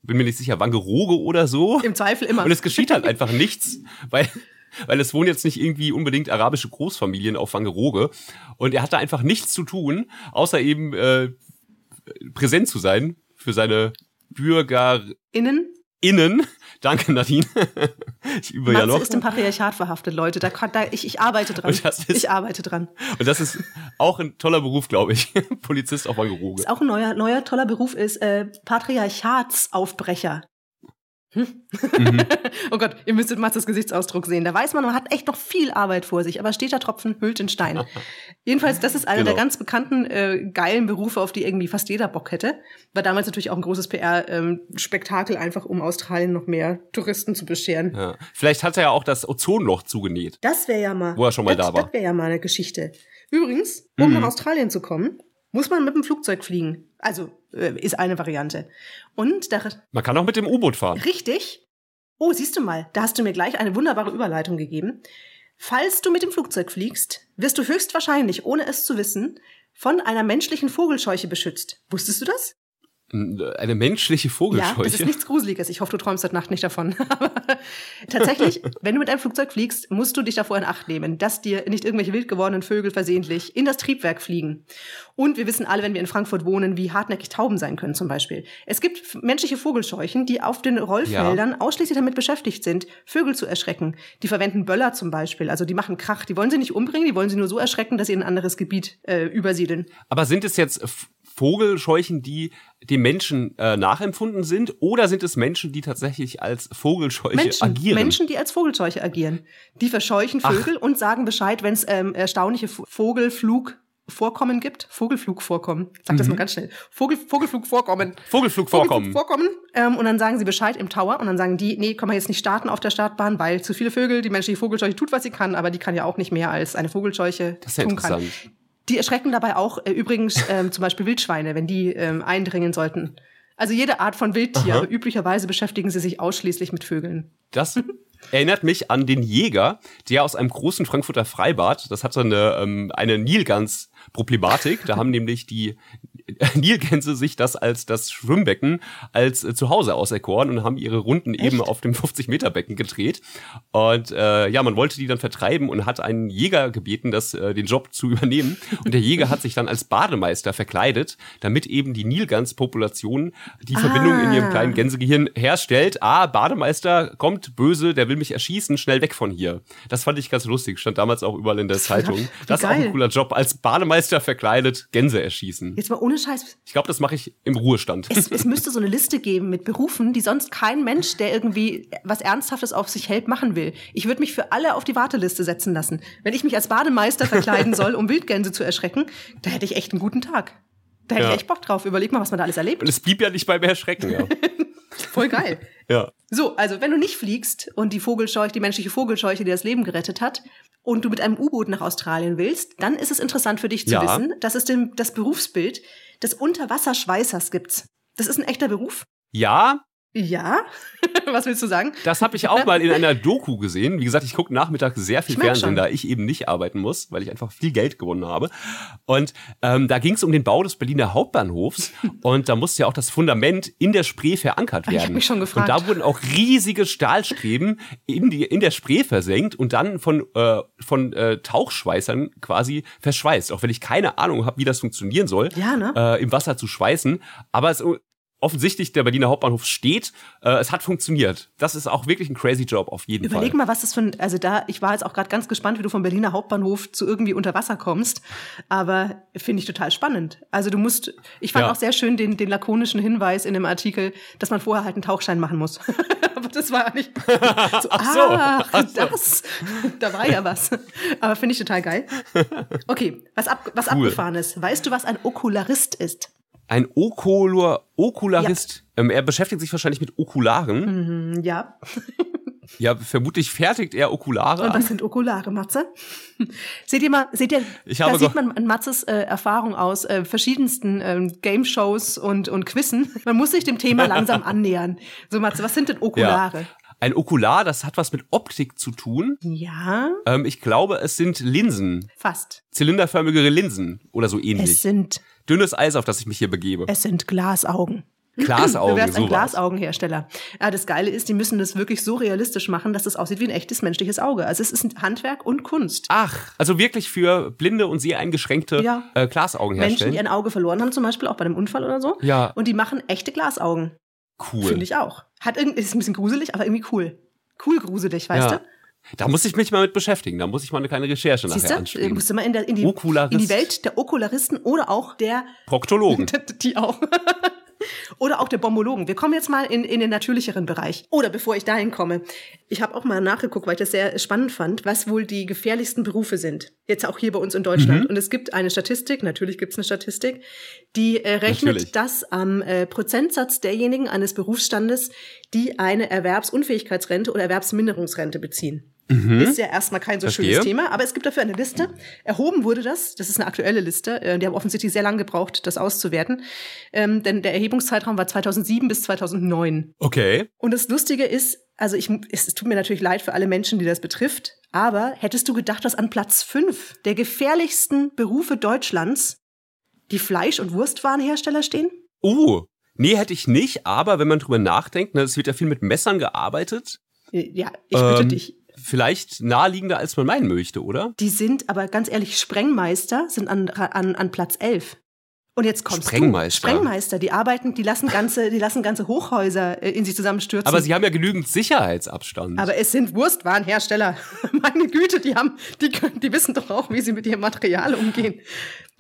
bin mir nicht sicher, Wangerooge oder so. Im Zweifel immer. Und es geschieht halt einfach nichts, weil weil es wohnen jetzt nicht irgendwie unbedingt arabische Großfamilien auf Wangerooge und er hat da einfach nichts zu tun, außer eben äh, präsent zu sein für seine BürgerInnen. Innen. [laughs] Danke, Nadine. [laughs] ich übe Matze ja noch. ist im Patriarchat verhaftet, Leute. Da, da, ich, ich arbeite dran. Ist, ich arbeite dran. Und das ist auch ein toller Beruf, glaube ich. [laughs] Polizist auf Wangerooge. Ist auch ein neuer, neuer toller Beruf ist äh, Patriarchatsaufbrecher. Hm? Mhm. [laughs] oh Gott, ihr müsstet Matzes Gesichtsausdruck sehen. Da weiß man, man hat echt noch viel Arbeit vor sich, aber steter Tropfen hüllt den Stein. [laughs] Jedenfalls, das ist einer genau. der ganz bekannten, äh, geilen Berufe, auf die irgendwie fast jeder Bock hätte. War damals natürlich auch ein großes PR-Spektakel, ähm, einfach um Australien noch mehr Touristen zu bescheren. Ja. Vielleicht hat er ja auch das Ozonloch zugenäht. Das wäre ja mal. Wo er schon mal das, da war. Das wäre ja mal eine Geschichte. Übrigens, um mhm. nach Australien zu kommen, muss man mit dem Flugzeug fliegen. Also äh, ist eine Variante. Und da, man kann auch mit dem U-Boot fahren. Richtig. Oh, siehst du mal, da hast du mir gleich eine wunderbare Überleitung gegeben. Falls du mit dem Flugzeug fliegst, wirst du höchstwahrscheinlich, ohne es zu wissen, von einer menschlichen Vogelscheuche beschützt. Wusstest du das? Eine menschliche Vogelscheuche. Ja, das ist nichts Gruseliges. Ich hoffe, du träumst heute Nacht nicht davon. [laughs] Aber tatsächlich, [laughs] wenn du mit einem Flugzeug fliegst, musst du dich davor in Acht nehmen, dass dir nicht irgendwelche wild gewordenen Vögel versehentlich in das Triebwerk fliegen. Und wir wissen alle, wenn wir in Frankfurt wohnen, wie hartnäckig Tauben sein können zum Beispiel. Es gibt menschliche Vogelscheuchen, die auf den Rollfeldern ja. ausschließlich damit beschäftigt sind, Vögel zu erschrecken. Die verwenden Böller zum Beispiel, also die machen Krach. Die wollen sie nicht umbringen, die wollen sie nur so erschrecken, dass sie in ein anderes Gebiet äh, übersiedeln. Aber sind es jetzt Vogelscheuchen, die dem Menschen äh, nachempfunden sind, oder sind es Menschen, die tatsächlich als Vogelscheuche Menschen, agieren? Menschen, die als Vogelscheuche agieren. Die verscheuchen Vögel Ach. und sagen Bescheid, wenn es ähm, erstaunliche Vogelflug Vorkommen gibt. Vogelflugvorkommen. Sag das mhm. mal ganz schnell. Vogel, Vogelflugvorkommen. Vogelflugvorkommen. Vogelflugvorkommen. Ähm, und dann sagen sie Bescheid im Tower und dann sagen die, nee, kann man jetzt nicht starten auf der Startbahn, weil zu viele Vögel, die menschliche Vogelscheuche tut, was sie kann, aber die kann ja auch nicht mehr als eine Vogelscheuche das ist tun kann. Die erschrecken dabei auch äh, übrigens ähm, zum Beispiel Wildschweine, wenn die ähm, eindringen sollten. Also jede Art von Wildtier, Aha. üblicherweise beschäftigen sie sich ausschließlich mit Vögeln. Das erinnert mich an den Jäger, der aus einem großen Frankfurter Freibad, das hatte eine, ähm, eine Nilgans Problematik. Da haben nämlich die [laughs] Nilgänse sich das als das Schwimmbecken als äh, Zuhause auserkoren und haben ihre Runden Echt? eben auf dem 50-Meter-Becken gedreht. Und äh, ja, man wollte die dann vertreiben und hat einen Jäger gebeten, das, äh, den Job zu [laughs] übernehmen. Und der Jäger hat sich dann als Bademeister verkleidet, damit eben die Nilgans-Population die ah. Verbindung in ihrem kleinen Gänsegehirn herstellt. Ah, Bademeister kommt böse, der will mich erschießen, schnell weg von hier. Das fand ich ganz lustig, stand damals auch überall in der Zeitung. Das ist auch ein cooler Job als Bademeister Bürgermeister verkleidet Gänse erschießen. Jetzt mal ohne Scheiß. Ich glaube, das mache ich im Ruhestand. Es, es müsste so eine Liste geben mit Berufen, die sonst kein Mensch, der irgendwie was Ernsthaftes auf sich hält, machen will. Ich würde mich für alle auf die Warteliste setzen lassen. Wenn ich mich als Bademeister verkleiden soll, um Wildgänse zu erschrecken, da hätte ich echt einen guten Tag. Da hätte ja. ich echt Bock drauf. Überleg mal, was man da alles erlebt. Und es blieb ja nicht beim Erschrecken, ja. [laughs] Voll geil. ja. So, also wenn du nicht fliegst und die Vogelscheuche, die menschliche Vogelscheuche dir das Leben gerettet hat, und du mit einem U-Boot nach Australien willst, dann ist es interessant für dich zu ja. wissen, dass es dem, das Berufsbild des Unterwasserschweißers gibt. Das ist ein echter Beruf. Ja, ja, [laughs] was willst du sagen? Das habe ich auch mal in einer Doku gesehen. Wie gesagt, ich gucke Nachmittag sehr viel Fernsehen, schon. da ich eben nicht arbeiten muss, weil ich einfach viel Geld gewonnen habe. Und ähm, da ging es um den Bau des Berliner Hauptbahnhofs [laughs] und da musste ja auch das Fundament in der Spree verankert werden. Ich habe mich schon gefragt. Und da wurden auch riesige Stahlstreben in, die, in der Spree versenkt und dann von, äh, von äh, Tauchschweißern quasi verschweißt. Auch wenn ich keine Ahnung habe, wie das funktionieren soll, ja, ne? äh, im Wasser zu schweißen. Aber es offensichtlich der Berliner Hauptbahnhof steht. Äh, es hat funktioniert. Das ist auch wirklich ein crazy Job auf jeden Überleg Fall. Überleg mal, was das für ein, also da, ich war jetzt auch gerade ganz gespannt, wie du vom Berliner Hauptbahnhof zu irgendwie unter Wasser kommst. Aber finde ich total spannend. Also du musst, ich fand ja. auch sehr schön den, den lakonischen Hinweis in dem Artikel, dass man vorher halt einen Tauchschein machen muss. [laughs] Aber das war nicht [laughs] so, ach so, ach, ach so. [laughs] das, da war ja was. Aber finde ich total geil. Okay, was, ab, was cool. abgefahren ist. Weißt du, was ein Okularist ist? Ein Okular, Okularist. Ja. Ähm, er beschäftigt sich wahrscheinlich mit Okularen. Mhm, ja. [laughs] ja, vermutlich fertigt er Okulare. Und was sind Okulare, Matze? seht ihr mal, seht ihr, ich da sieht man an Matzes äh, Erfahrung aus äh, verschiedensten ähm, Game-Shows und, und Quizzen. Man muss sich dem Thema langsam [laughs] annähern. So, Matze, was sind denn Okulare? Ja. Ein Okular, das hat was mit Optik zu tun. Ja. Ähm, ich glaube, es sind Linsen. Fast. Zylinderförmigere Linsen oder so ähnlich. Es sind dünnes Eis, auf das ich mich hier begebe. Es sind Glasaugen. [clears throat] Glasaugen, du wärst ein Glasaugenhersteller. Ja, das Geile ist, die müssen das wirklich so realistisch machen, dass es aussieht wie ein echtes menschliches Auge. Also es ist Handwerk und Kunst. Ach, also wirklich für blinde und sehr eingeschränkte ja. äh, Glasaugen herstellen. Menschen, die ein Auge verloren haben, zum Beispiel auch bei einem Unfall oder so. Ja. Und die machen echte Glasaugen. Cool. Finde ich auch. Hat irgendwie, ist ein bisschen gruselig, aber irgendwie cool. Cool gruselig, weißt ja. du? Da muss ich mich mal mit beschäftigen. Da muss ich mal eine kleine Recherche Siehste? nachher anstellen. Musst du mal in, der, in, die, in die Welt der Okularisten oder auch der Proktologen. [laughs] die auch. [laughs] Oder auch der Bombologen. Wir kommen jetzt mal in, in den natürlicheren Bereich. Oder bevor ich dahin komme, ich habe auch mal nachgeguckt, weil ich das sehr spannend fand, was wohl die gefährlichsten Berufe sind. Jetzt auch hier bei uns in Deutschland. Mhm. Und es gibt eine Statistik, natürlich gibt es eine Statistik, die äh, rechnet natürlich. das am äh, Prozentsatz derjenigen eines Berufsstandes, die eine Erwerbsunfähigkeitsrente oder Erwerbsminderungsrente beziehen. Mhm. Ist ja erstmal kein so Verstehe. schönes Thema, aber es gibt dafür eine Liste. Erhoben wurde das, das ist eine aktuelle Liste, äh, die haben offensichtlich sehr lange gebraucht, das auszuwerten, ähm, denn der Erhebungszeitraum war 2007 bis 2009. Okay. Und das Lustige ist, also ich, es, tut mir natürlich leid für alle Menschen, die das betrifft, aber hättest du gedacht, dass an Platz fünf der gefährlichsten Berufe Deutschlands die Fleisch- und Wurstwarenhersteller stehen? Uh, nee, hätte ich nicht, aber wenn man drüber nachdenkt, ne, es wird ja viel mit Messern gearbeitet. Ja, ich bitte ähm, dich vielleicht naheliegender, als man meinen möchte, oder? Die sind, aber ganz ehrlich, Sprengmeister sind an, an, an Platz 11. Und jetzt kommst Sprengmeister. du. Sprengmeister. Die arbeiten, die lassen ganze, die lassen ganze Hochhäuser äh, in sich zusammenstürzen. Aber sie haben ja genügend Sicherheitsabstand. Aber es sind Wurstwarenhersteller. [laughs] Meine Güte, die haben, die können, die wissen doch auch, wie sie mit ihrem Material umgehen.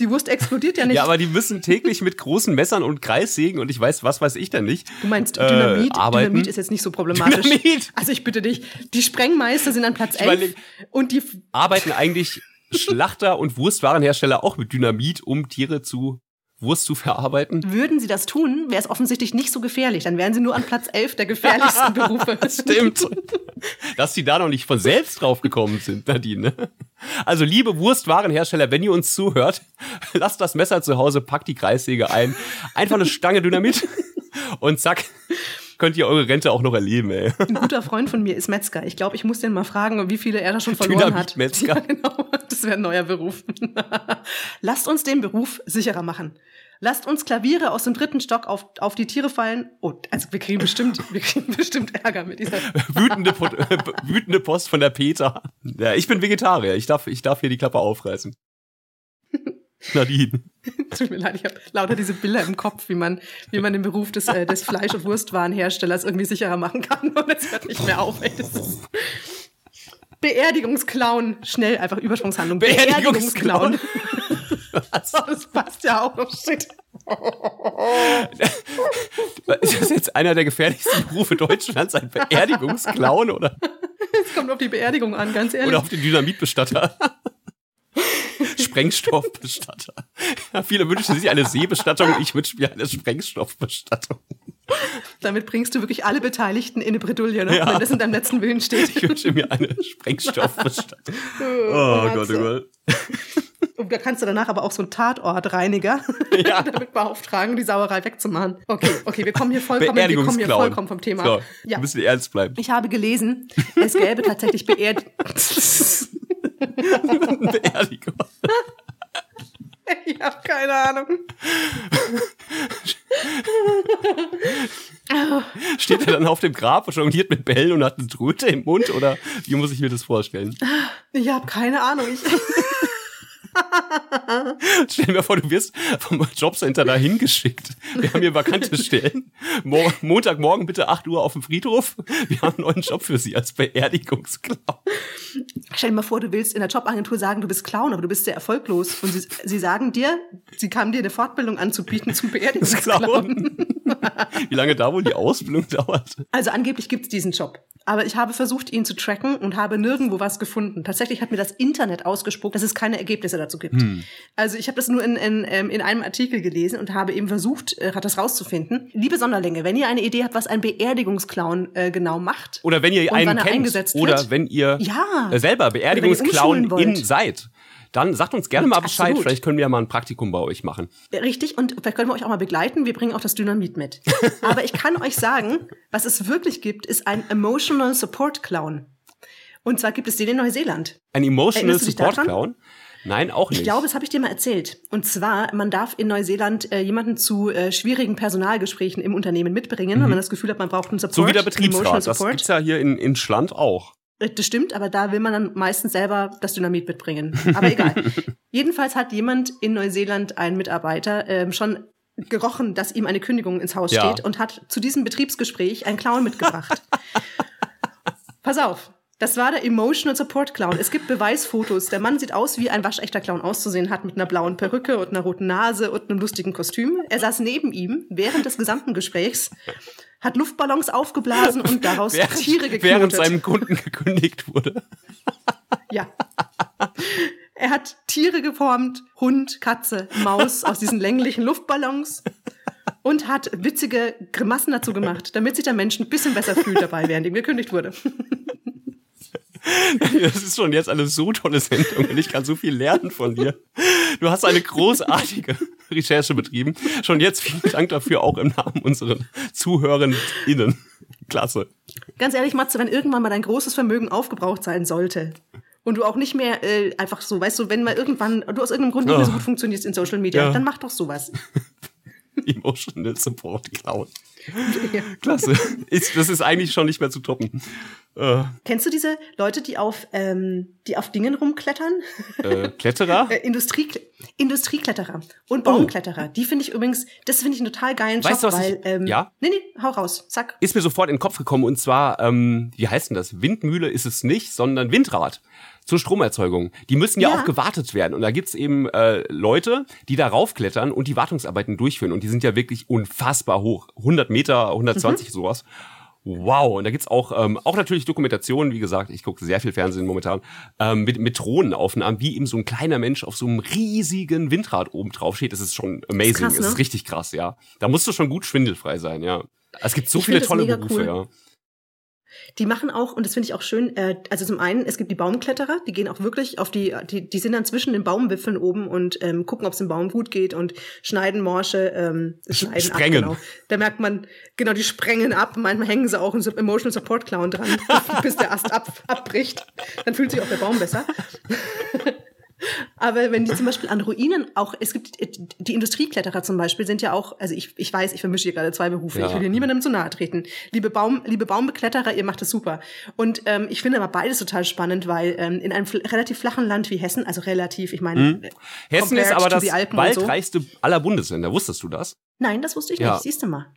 Die Wurst explodiert ja nicht. ja, aber die müssen täglich mit großen Messern und Kreissägen und ich weiß, was weiß ich denn nicht. Du meinst äh, Dynamit? arbeiten. Dynamit ist jetzt nicht so problematisch. Dynamit! Also ich bitte dich, die Sprengmeister sind an Platz Ich meine, 11 und die Arbeiten eigentlich Schlachter und Wurstwarenhersteller auch mit Dynamit, um Tiere zu Wurst zu verarbeiten? würden sie das tun, wäre es offensichtlich nicht so gefährlich. Dann wären sie nur an Platz 11 der gefährlichsten [laughs] Berufe. Stimmt. Dass die da noch nicht von selbst drauf gekommen sind, Nadine. Also, liebe Wurstwarenhersteller, wenn ihr uns zuhört, [laughs] lasst das Messer zu Hause, packt die Kreissäge ein, einfach eine Stange Dynamit [laughs] und zack, könnt ihr eure Rente auch noch erleben, ey. Ein guter Freund von mir ist Metzger. Ich glaube, ich muss den mal fragen, wie viele er da schon verloren hat. Dynamit-Metzger. [laughs] Ja, genau. Das wäre ein neuer Beruf. [laughs] Lasst uns den Beruf sicherer machen. Lasst uns Klaviere aus dem dritten Stock auf, auf die Tiere fallen. Oh, also wir kriegen bestimmt, [laughs] wir kriegen bestimmt Ärger mit dieser. Wütende, wütende Post von der Peter. Ja, ich bin Vegetarier. Ich darf, ich darf hier die Klappe aufreißen. Nadine. [laughs] Tut mir leid, ich habe lauter diese Bilder im Kopf, wie man, wie man den Beruf des, äh, des Fleisch- und Wurstwarenherstellers irgendwie sicherer machen kann. [laughs] Und es hört nicht mehr auf. Ey. [laughs] Beerdigungsclown. Schnell einfach Übersprungshandlung. Beerdigungsclown. Das passt ja auch noch shit. Ist das jetzt einer der gefährlichsten Berufe Deutschlands, ein Beerdigungsclown oder, Es kommt auf die Beerdigung an, ganz ehrlich. oder auf den Dynamitbestatter? Sprengstoffbestatter. [laughs] Ja, viele wünschen sich eine Seebestattung, ich wünsche mir eine Sprengstoffbestattung. Damit bringst du wirklich alle Beteiligten in eine Bredouille, ne? Ja. wenn das in deinem letzten Willen steht. Ich wünsche mir eine Sprengstoffbestattung. [laughs] Oh Gott, oh Gott. Und da kannst du danach aber auch so einen Tatortreiniger [laughs] Ja. damit beauftragen, die Sauerei wegzumachen. Okay, okay, wir kommen hier vollkommen, wir kommen hier vollkommen vom Thema. So, ja. wir müssen ernst bleiben. Ich habe gelesen, es gäbe tatsächlich Beerd [laughs] Beerdigung. Ich habe keine Ahnung. [laughs] Steht er dann auf dem Grab und jongliert mit Bällen und hat eine Tröte im Mund oder wie muss ich mir das vorstellen? Ich habe keine Ahnung. Ich, [laughs] Stell dir vor, du wirst vom Jobcenter dahin geschickt. Wir haben hier vakante Stellen. Mo Montagmorgen bitte 8 Uhr auf dem Friedhof. Wir haben einen neuen Job für Sie als Beerdigungsclown. stell dir mal vor, du willst in der Jobagentur sagen, du bist Clown, aber du bist sehr erfolglos. Und sie, sie sagen dir, sie kamen dir eine Fortbildung anzubieten zum Beerdigungsclown. Wie lange da wohl die Ausbildung dauert? Also angeblich gibt's diesen Job. Aber ich habe versucht, ihn zu tracken und habe nirgendwo was gefunden. Tatsächlich hat mir das Internet ausgespuckt, dass es keine Ergebnisse dazu gibt. Also ich habe das nur in, in, ähm, in einem Artikel gelesen und habe eben versucht, äh, das rauszufinden. Liebe Sonderlinge, wenn ihr eine Idee habt, was ein Beerdigungsclown äh, genau macht. Oder wenn ihr einen kennt oder wird. wenn ihr Ja. äh, selber Beerdigungsclown in seid, dann sagt uns gerne mal Bescheid. Absolut. Vielleicht können wir ja mal ein Praktikum bei euch machen. Richtig, und vielleicht können wir euch auch mal begleiten. Wir bringen auch das Dynamit mit. [laughs] Aber ich kann euch sagen, was es wirklich gibt, ist ein Emotional Support Clown. Und zwar gibt es den in Neuseeland. Ein Emotional Support? Clown? Nein, auch nicht. Ich glaube, das habe ich dir mal erzählt. Und zwar, man darf in Neuseeland äh, jemanden zu äh, schwierigen Personalgesprächen im Unternehmen mitbringen, wenn man das Gefühl hat, man braucht einen Support. Mhm. so wie der Betriebsrat. Das gibt's ja hier in, in Schland auch. Äh, Das stimmt, aber da will man dann meistens selber das Dynamit mitbringen. Aber egal. [laughs] Jedenfalls hat jemand in Neuseeland, ein Mitarbeiter, ähm, schon gerochen, dass ihm eine Kündigung ins Haus Ja. steht und hat zu diesem Betriebsgespräch einen Clown mitgebracht. [laughs] Pass auf. Das war der Emotional Support Clown. Es gibt Beweisfotos. Der Mann sieht aus, wie ein waschechter Clown auszusehen hat, mit einer blauen Perücke und einer roten Nase und einem lustigen Kostüm. Er saß neben ihm während des gesamten Gesprächs, hat Luftballons aufgeblasen und daraus Tiere geknotet. während seinem Kunden gekündigt wurde. Ja. Er hat Tiere geformt, Hund, Katze, Maus aus diesen länglichen Luftballons und hat witzige Grimassen dazu gemacht, damit sich der Mensch ein bisschen besser fühlt dabei, während ihm gekündigt wurde. [laughs] Das ist schon jetzt eine so tolle Sendung und ich kann so viel lernen von dir. Du hast eine großartige [laughs] Recherche betrieben. Schon jetzt vielen Dank dafür, auch im Namen unserer ZuhörerInnen. Klasse. Ganz ehrlich, Matze, wenn irgendwann mal dein großes Vermögen aufgebraucht sein sollte und du auch nicht mehr äh, einfach so, weißt du, wenn mal irgendwann du aus irgendeinem Grund nicht mehr so gut funktionierst in Social Media, Ja. dann mach doch sowas. [laughs] [laughs] Emotional Support Clown. [laughs] Klasse. Ist, das ist eigentlich schon nicht mehr zu toppen. Äh. Kennst du diese Leute, die auf, ähm, die auf Dingen rumklettern? Äh, Kletterer? [laughs] äh, Industrie, Industriekletterer und Baumkletterer. Oh. Die finde ich übrigens, das finde ich einen total geilen weißt Job, du, was weil, ich, ähm, ja? Nee, nee, hau raus, zack. Ist mir sofort in den Kopf gekommen und zwar, ähm, wie heißt denn das? Windmühle ist es nicht, sondern Windrad zur Stromerzeugung. Die müssen ja, ja. auch gewartet werden. Und da gibt's eben äh, Leute, die da raufklettern und die Wartungsarbeiten durchführen. Und die sind ja wirklich unfassbar hoch. 100 Meter, 120 mhm. sowas. Wow, und da gibt's auch, ähm, auch natürlich Dokumentationen, wie gesagt, ich gucke sehr viel Fernsehen momentan, ähm, mit, mit Drohnenaufnahmen, wie eben so ein kleiner Mensch auf so einem riesigen Windrad oben drauf steht. Das ist schon amazing, das ist, krass, ne? ist richtig krass, ja. Da musst du schon gut schwindelfrei sein, ja. Es gibt so ich viele tolle Berufe, cool. ja. Die machen auch, und das finde ich auch schön, äh, also zum einen, es gibt die Baumkletterer, die gehen auch wirklich auf die, die, die sind dann zwischen den Baumwipfeln oben und ähm, gucken, ob es dem Baum gut geht und schneiden Morsche, ähm, schneiden sprengen. ab, genau. Da merkt man, genau, die sprengen ab, manchmal hängen sie auch in so Emotional Support Clown dran, bis der Ast ab, abbricht. Dann fühlt sich auch der Baum besser. [laughs] Aber wenn die zum Beispiel an Ruinen auch, es gibt die Industriekletterer zum Beispiel sind ja auch, also ich, ich weiß, ich vermische hier gerade zwei Berufe. Ja. Ich will hier niemandem zu nahe treten. Liebe Baum, liebe Baumbekletterer, ihr macht das super. Und ähm, ich finde aber beides total spannend, weil ähm, in einem relativ flachen Land wie Hessen, also relativ, ich meine, mhm. Hessen ist aber das waldreichste so. aller Bundesländer. Wusstest du das? Nein, das wusste ich ja. nicht. Siehst du mal.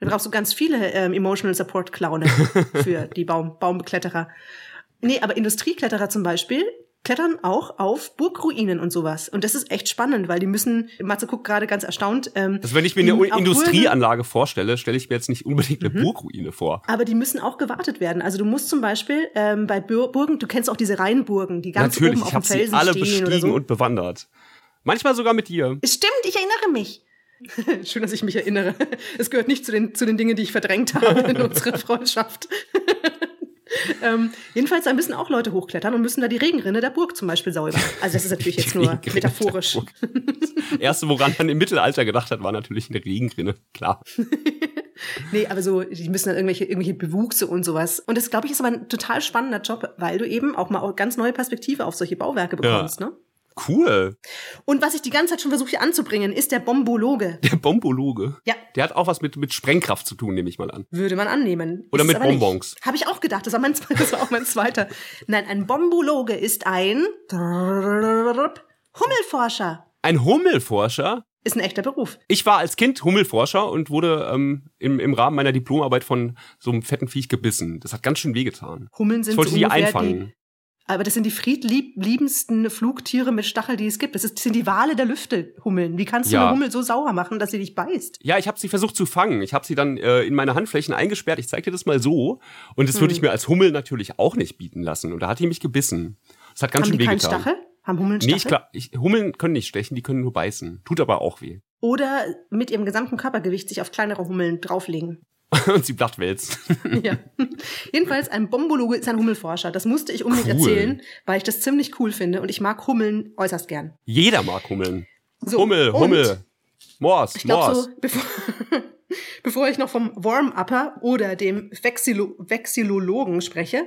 Da brauchst du ganz viele ähm, Emotional Support Clowne [laughs] für die Baum, Baumbekletterer. Nee, aber Industriekletterer zum Beispiel, klettern auch auf Burgruinen und sowas. Und das ist echt spannend, weil die müssen, Matze guckt gerade ganz erstaunt. Ähm, also wenn ich mir eine Industrieanlage Burgen, vorstelle, stelle ich mir jetzt nicht unbedingt eine mhm. Burgruine vor. Aber die müssen auch gewartet werden. Also du musst zum Beispiel ähm, bei Burgen, du kennst auch diese Rheinburgen, die ganz Natürlich, oben auf dem Felsen sie alle stehen bestiegen oder so. und bewandert. Manchmal sogar mit dir. Stimmt, ich erinnere mich. [laughs] Schön, dass ich mich erinnere. Es gehört nicht zu den, zu den Dingen, die ich verdrängt habe in [laughs] unserer Freundschaft. [laughs] ähm, jedenfalls, da müssen auch Leute hochklettern und müssen da die Regenrinne der Burg zum Beispiel säubern. Also das ist natürlich jetzt nur metaphorisch. Erste, woran man im Mittelalter gedacht hat, war natürlich eine Regenrinne, klar. [laughs] nee, aber so, die müssen dann irgendwelche, irgendwelche Bewuchse und sowas. Und das, glaube ich, ist aber ein total spannender Job, weil du eben auch mal ganz neue Perspektive auf solche Bauwerke bekommst, ja. ne? Cool. Und was ich die ganze Zeit schon versuche hier anzubringen, ist der Bombologe. [laughs] Der Bombologe? Ja. Der hat auch was mit, mit Sprengkraft zu tun, nehme ich mal an. Würde man annehmen. Oder mit Bonbons. Habe ich auch gedacht, das war, mein, das war auch mein zweiter. Nein, ein Bombologe ist ein Hummelforscher. Ein Hummelforscher? Ist ein echter Beruf. Ich war als Kind Hummelforscher und wurde ähm, im, im Rahmen meiner Diplomarbeit von so einem fetten Viech gebissen. Das hat ganz schön wehgetan. Hummeln sind ich wollte so die einfangen. Die aber das sind die friedliebendsten Flugtiere mit Stachel, die es gibt. Das, ist, das sind die Wale der Lüfte, Hummeln. Wie kannst du ja. eine Hummel so sauer machen, dass sie dich beißt? Ja, ich habe sie versucht zu fangen. Ich habe sie dann äh, in meine Handflächen eingesperrt. Ich zeig dir das mal so. Und das hm. würde ich mir als Hummel natürlich auch nicht bieten lassen. Und da hat die mich gebissen. Das hat ganz Haben schön die wehgetan. Keinen Stachel? Haben Hummeln Stachel? Nee, ich glaub, ich, Hummeln können nicht stechen, die können nur beißen. Tut aber auch weh. Oder mit ihrem gesamten Körpergewicht sich auf kleinere Hummeln drauflegen. [laughs] und sie blattwälzt. ja. Jedenfalls, ein Bombologe ist ein Hummelforscher. Das musste ich unbedingt cool. erzählen, weil ich das ziemlich cool finde und ich mag Hummeln äußerst gern. Jeder mag Hummeln. So, Hummel, Hummel. Mors, ich glaub, Mors. So, bevor, [laughs] bevor ich noch vom Warm-Upper oder dem Vexilo Vexillologen spreche,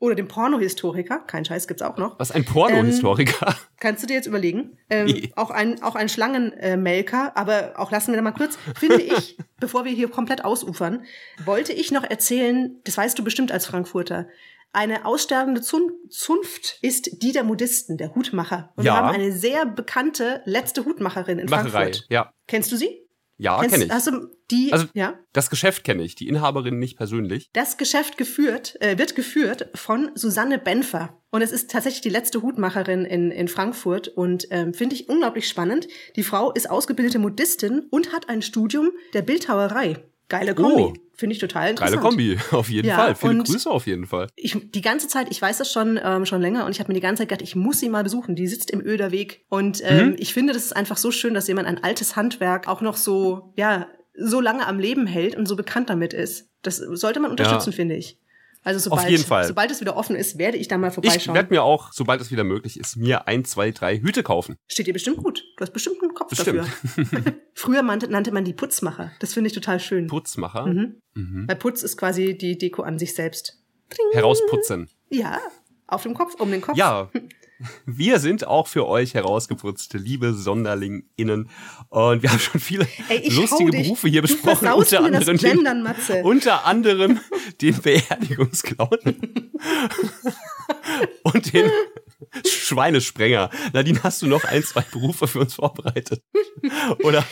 oder dem Pornohistoriker, kein Scheiß gibt's auch noch. Was, ein Pornohistoriker? Ähm, kannst du dir jetzt überlegen? Ähm, nee. Auch ein, auch ein Schlangenmelker, aber auch lassen wir da mal kurz. Finde ich, [laughs] bevor wir hier komplett ausufern, wollte ich noch erzählen, das weißt du bestimmt als Frankfurter, eine aussterbende Zun Zunft ist die der Modisten, der Hutmacher. Und ja. wir haben eine sehr bekannte letzte Hutmacherin in Macherei, Frankfurt. Ja. Kennst du sie? Ja, kenne ich. Hast du die, also, ja? das Geschäft kenne ich, die Inhaberin nicht persönlich. Das Geschäft geführt, äh, wird geführt von Susanne Benfer. Und es ist tatsächlich die letzte Hutmacherin in, in Frankfurt und ähm, finde ich unglaublich spannend. Die Frau ist ausgebildete Modistin und hat ein Studium der Bildhauerei. Geile Kombi. Oh. Finde ich total interessant. Geile Kombi, [laughs] auf jeden Ja, Fall. Viele Grüße auf jeden Fall. Ich, die ganze Zeit, ich weiß das schon ähm, schon länger und ich habe mir die ganze Zeit gedacht, ich muss sie mal besuchen. Die sitzt im Öderweg und ähm, Mhm. ich finde, das ist einfach so schön, dass jemand ein altes Handwerk auch noch so, ja, so lange am Leben hält und so bekannt damit ist. Das sollte man unterstützen, finde ich. Also sobald, jeden Fall. sobald es wieder offen ist, werde ich da mal Ich vorbeischauen. werde mir auch, sobald es wieder möglich ist, mir ein, zwei, drei Hüte kaufen. Steht dir bestimmt gut. Du hast bestimmt einen Kopf Bestimmt. dafür. [laughs] Früher nannte, man die Putzmacher. Das finde ich total schön. Putzmacher. Mhm. Mhm. Weil Putz ist quasi die Deko an sich selbst. Herausputzen. Ja, auf dem Kopf, um den Kopf. Ja. [laughs] wir sind auch für euch herausgeputzte, liebe SonderlingInnen. Und wir haben schon viele Ey, lustige Berufe hier besprochen. Unter anderem, Gendern, den, unter anderem den Beerdigungsclown [laughs] und den Schweinesprenger. Nadine, hast du noch ein, zwei Berufe für uns vorbereitet? Oder?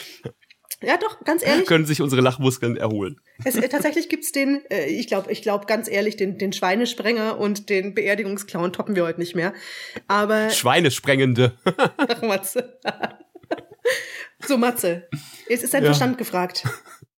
Ja, doch, ganz ehrlich. Können sich unsere Lachmuskeln erholen. Es, äh, tatsächlich gibt's den, äh, ich glaube, ich glaube ganz ehrlich, den, den Schweinesprenger und den Beerdigungsclown toppen wir heute nicht mehr. Aber. Schweinesprengende. [laughs] Ach, Matze. so, Matze. Jetzt ist dein ja. Verstand gefragt.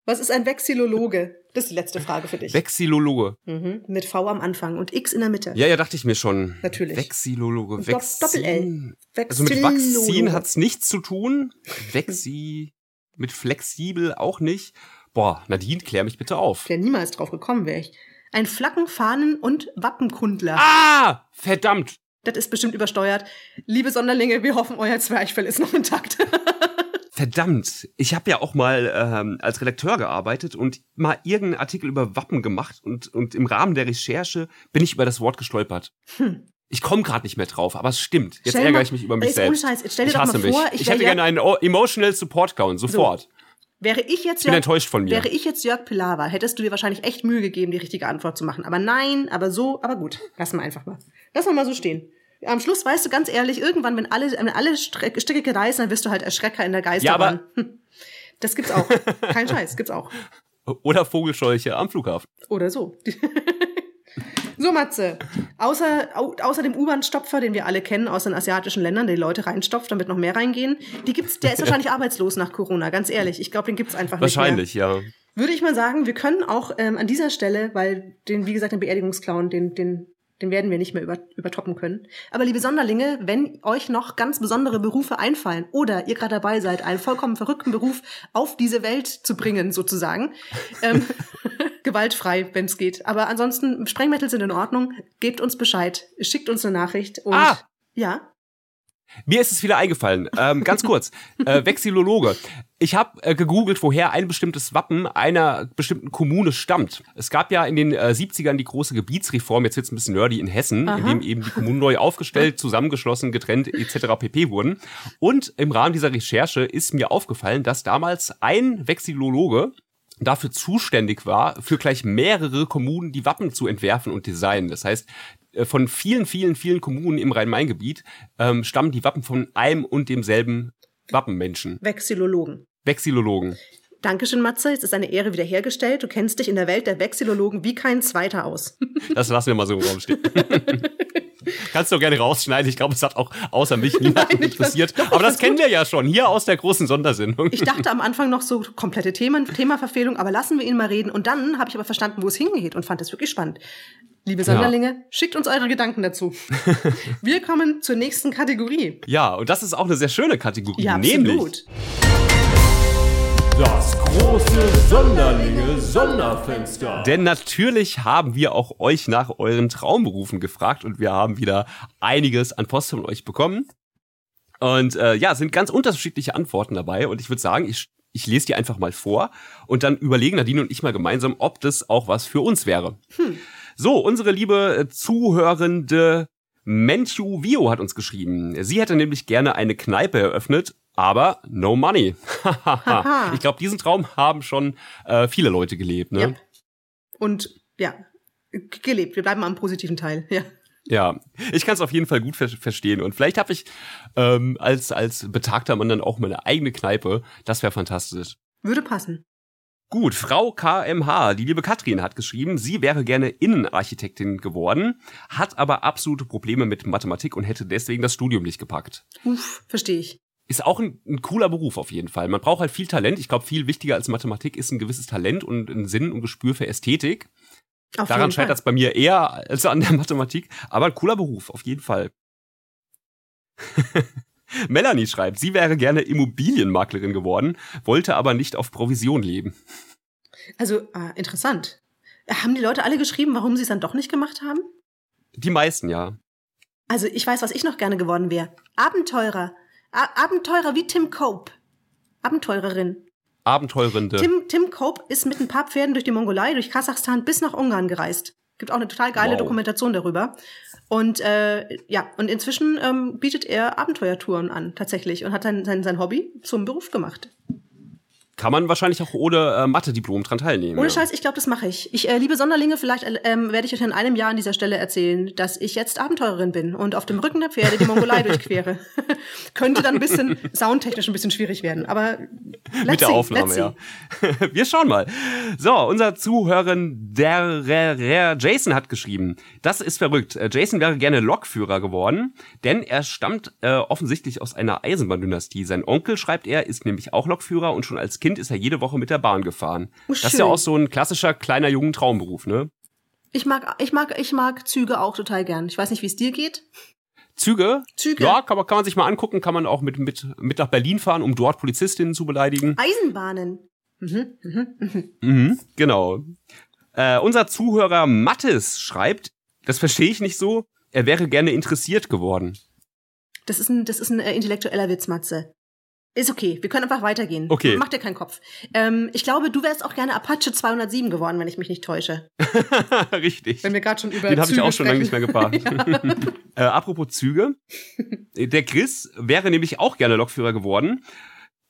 Was ist ein Vexillologe? Das ist die letzte Frage für dich. Vexillologe. Mhm. Mit V am Anfang und X in der Mitte. Ja, ja, dachte ich mir schon. Natürlich. Vexillologe. Vex Doppel-L. Also mit Vakzin hat's nichts zu tun. Vexi mit flexibel auch nicht. Boah, Nadine, klär mich bitte auf. Wäre niemals drauf gekommen, wäre ich. Ein Flaggen, Fahnen und Wappenkundler. Ah, verdammt. Das ist bestimmt übersteuert. Liebe Sonderlinge, wir hoffen, euer Zwerchfell ist noch intakt. [laughs] Verdammt, ich habe ja auch mal ähm, als Redakteur gearbeitet und mal irgendeinen Artikel über Wappen gemacht und, und im Rahmen der Recherche bin ich über das Wort gestolpert. Hm. Ich komme gerade nicht mehr drauf, aber es stimmt. Jetzt ärgere ich mich über mich selbst. Scheiß. Jetzt stell dir ich hasse doch mal vor, mich. Ich, ich hätte gerne einen Emotional Support Count, sofort. So. Wäre ich jetzt Jörg, enttäuscht von mir. Wäre ich jetzt Jörg Pilawa, hättest du dir wahrscheinlich echt Mühe gegeben, die richtige Antwort zu machen. Aber nein, aber so, aber gut. Lass mal einfach mal. Lass mal mal so stehen. Am Schluss weißt du ganz ehrlich, irgendwann, wenn alle, wenn alle Stricke reißen, dann wirst du halt Erschrecker in der Geisterbahn. Ja, aber [laughs] das gibt's auch. Kein Scheiß, gibt's auch. Oder Vogelscheuche am Flughafen. Oder so. [laughs] So, Matze, außer, au, außer dem U-Bahn-Stopfer, den wir alle kennen aus den asiatischen Ländern, der die Leute reinstopft, damit noch mehr reingehen, die gibt's, der ist [laughs] wahrscheinlich arbeitslos nach Corona, ganz ehrlich. Ich glaube, den gibt's einfach wahrscheinlich, nicht mehr. Wahrscheinlich, ja. Würde ich mal sagen, wir können auch ähm, an dieser Stelle, weil den, wie gesagt, den Beerdigungsclown, den, den den werden wir nicht mehr über, übertoppen können. Aber liebe Sonderlinge, wenn euch noch ganz besondere Berufe einfallen oder ihr gerade dabei seid, einen vollkommen verrückten Beruf auf diese Welt zu bringen, sozusagen, [laughs] ähm, [laughs] gewaltfrei, wenn es geht. Aber ansonsten, Sprengmittel sind in Ordnung. Gebt uns Bescheid, schickt uns eine Nachricht und ah. ja. Mir ist es wieder eingefallen. Ähm, ganz kurz. äh, Vexillologe. Ich habe äh, gegoogelt, woher ein bestimmtes Wappen einer bestimmten Kommune stammt. Es gab ja in den äh, 70ern die große Gebietsreform, jetzt wird's ein bisschen nerdy, in Hessen, Aha. in dem eben die Kommunen neu aufgestellt, zusammengeschlossen, getrennt etc. pp. wurden. Und im Rahmen dieser Recherche ist mir aufgefallen, dass damals ein Vexillologe dafür zuständig war, für gleich mehrere Kommunen die Wappen zu entwerfen und designen. Das heißt, von vielen, vielen, vielen Kommunen im Rhein-Main-Gebiet ähm, stammen die Wappen von einem und demselben Wappenmenschen. Vexillologen. Vexillologen. Dankeschön, Matze. Es ist eine Ehre wiederhergestellt. Du kennst dich in der Welt der Vexillologen wie kein Zweiter aus. [laughs] Das lassen wir mal so im Raum stehen. [laughs] Kannst du auch gerne rausschneiden. Ich glaube, es hat auch außer mich niemanden interessiert. Doch, aber das kennen gut. wir ja schon hier aus der großen Sondersendung. Ich dachte am Anfang noch so komplette Themen, Themaverfehlung, aber lassen wir ihn mal reden. Und dann habe ich aber verstanden, wo es hingeht und fand es wirklich spannend. Liebe Sonderlinge, ja. schickt uns eure Gedanken dazu. [laughs] Wir kommen zur nächsten Kategorie. Ja, und das ist auch eine sehr schöne Kategorie. Ja, nämlich das große Sonderlinge Sonderfenster. Denn natürlich haben wir auch euch nach euren Traumberufen gefragt und wir haben wieder einiges an Post von euch bekommen. Und äh, ja, sind ganz unterschiedliche Antworten dabei und ich würde sagen, ich ich lese die einfach mal vor und dann überlegen Nadine und ich mal gemeinsam, ob das auch was für uns wäre. Hm. So, unsere liebe äh, zuhörende Menchu Vio hat uns geschrieben. Sie hätte nämlich gerne eine Kneipe eröffnet, aber no money. [laughs] ich glaube, diesen Traum haben schon äh, viele Leute gelebt. Ne? Ja. Und ja, gelebt. Wir bleiben am positiven Teil. [laughs] Ja. Ja, ich kann es auf jeden Fall gut ver verstehen. Und vielleicht habe ich ähm, als, als betagter Mann dann auch meine eigene Kneipe. Das wäre fantastisch. Würde passen. Gut, Frau KMH, die liebe Katrin hat geschrieben, sie wäre gerne Innenarchitektin geworden, hat aber absolute Probleme mit Mathematik und hätte deswegen das Studium nicht gepackt. Uff, verstehe ich. Ist auch ein, ein, cooler Beruf auf jeden Fall. Man braucht halt viel Talent. Ich glaube, viel wichtiger als Mathematik ist ein gewisses Talent und ein Sinn und Gespür für Ästhetik. Auf Daran scheitert es bei mir eher als an der Mathematik, aber ein cooler Beruf, auf jeden Fall. [laughs] Melanie schreibt, sie wäre gerne Immobilienmaklerin geworden, wollte aber nicht auf Provision leben. Also, äh, interessant. Haben die Leute alle geschrieben, warum sie es dann doch nicht gemacht haben? Die meisten, ja. Also, ich weiß, was ich noch gerne geworden wäre. Abenteurer. A Abenteurer wie Tim Cope. Abenteurerin. Abenteurende. Tim, Tim Cope ist mit ein paar Pferden durch die Mongolei, durch Kasachstan bis nach Ungarn gereist. Gibt auch eine total geile Wow. Dokumentation darüber. Und äh, ja, und inzwischen ähm, bietet er Abenteuertouren an, tatsächlich, und hat sein, sein, sein Hobby zum Beruf gemacht. Kann man wahrscheinlich auch ohne äh, Mathe-Diplom dran teilnehmen. Ohne ja. Scheiß, ich glaube, das mache ich. Ich äh, liebe Sonderlinge, vielleicht äh, ähm, werde ich euch in einem Jahr an dieser Stelle erzählen, dass ich jetzt Abenteurerin bin und auf dem Rücken der Pferde die Mongolei [laughs] durchquere. [laughs] Könnte dann ein bisschen soundtechnisch ein bisschen schwierig werden, aber Mit der see, Aufnahme, ja. [laughs] Wir schauen mal. So, unser Zuhörer, der, der, der Jason hat geschrieben, das ist verrückt. Äh, Jason wäre gerne Lokführer geworden, denn er stammt äh, offensichtlich aus einer Eisenbahndynastie. Sein Onkel, schreibt er, ist nämlich auch Lokführer und schon als Kind ist er jede Woche mit der Bahn gefahren. Oh, das ist ja auch so ein klassischer kleiner jungen Traumberuf, ne? Ich mag, ich mag, ich mag Züge auch total gern. Ich weiß nicht, wie es dir geht. Züge? Züge. Ja, kann man, kann man sich mal angucken, kann man auch mit, mit, mit nach Berlin fahren, um dort Polizistinnen zu beleidigen. Eisenbahnen. Mhm, genau. Äh, unser Zuhörer Mattes schreibt, das verstehe ich nicht so, er wäre gerne interessiert geworden. Das ist ein, das ist ein äh, intellektueller Witz, Matze. Ist okay, wir können einfach weitergehen. Okay. Mach dir keinen Kopf. Ähm, ich glaube, du wärst auch gerne Apache 207 geworden, wenn ich mich nicht täusche. [laughs] Richtig. Wenn wir gerade schon über Den habe ich auch schon lange nicht mehr gefahren. [laughs] [laughs] äh, apropos Züge. Der Chris wäre nämlich auch gerne Lokführer geworden.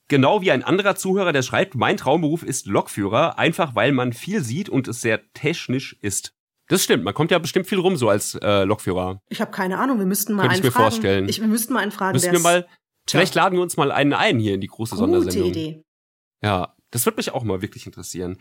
Genau wie ein anderer Zuhörer, der schreibt, mein Traumberuf ist Lokführer, einfach weil man viel sieht und es sehr technisch ist. Das stimmt, man kommt ja bestimmt viel rum so als äh, Lokführer. Ich habe keine Ahnung, wir müssten mal Könnte ich einen mir fragen. vorstellen. Ich, wir müssten mal einen fragen, Müssen wir mal, Tja. vielleicht laden wir uns mal einen ein hier in die große Gute Sondersendung. Idee. Ja, das wird mich auch mal wirklich interessieren.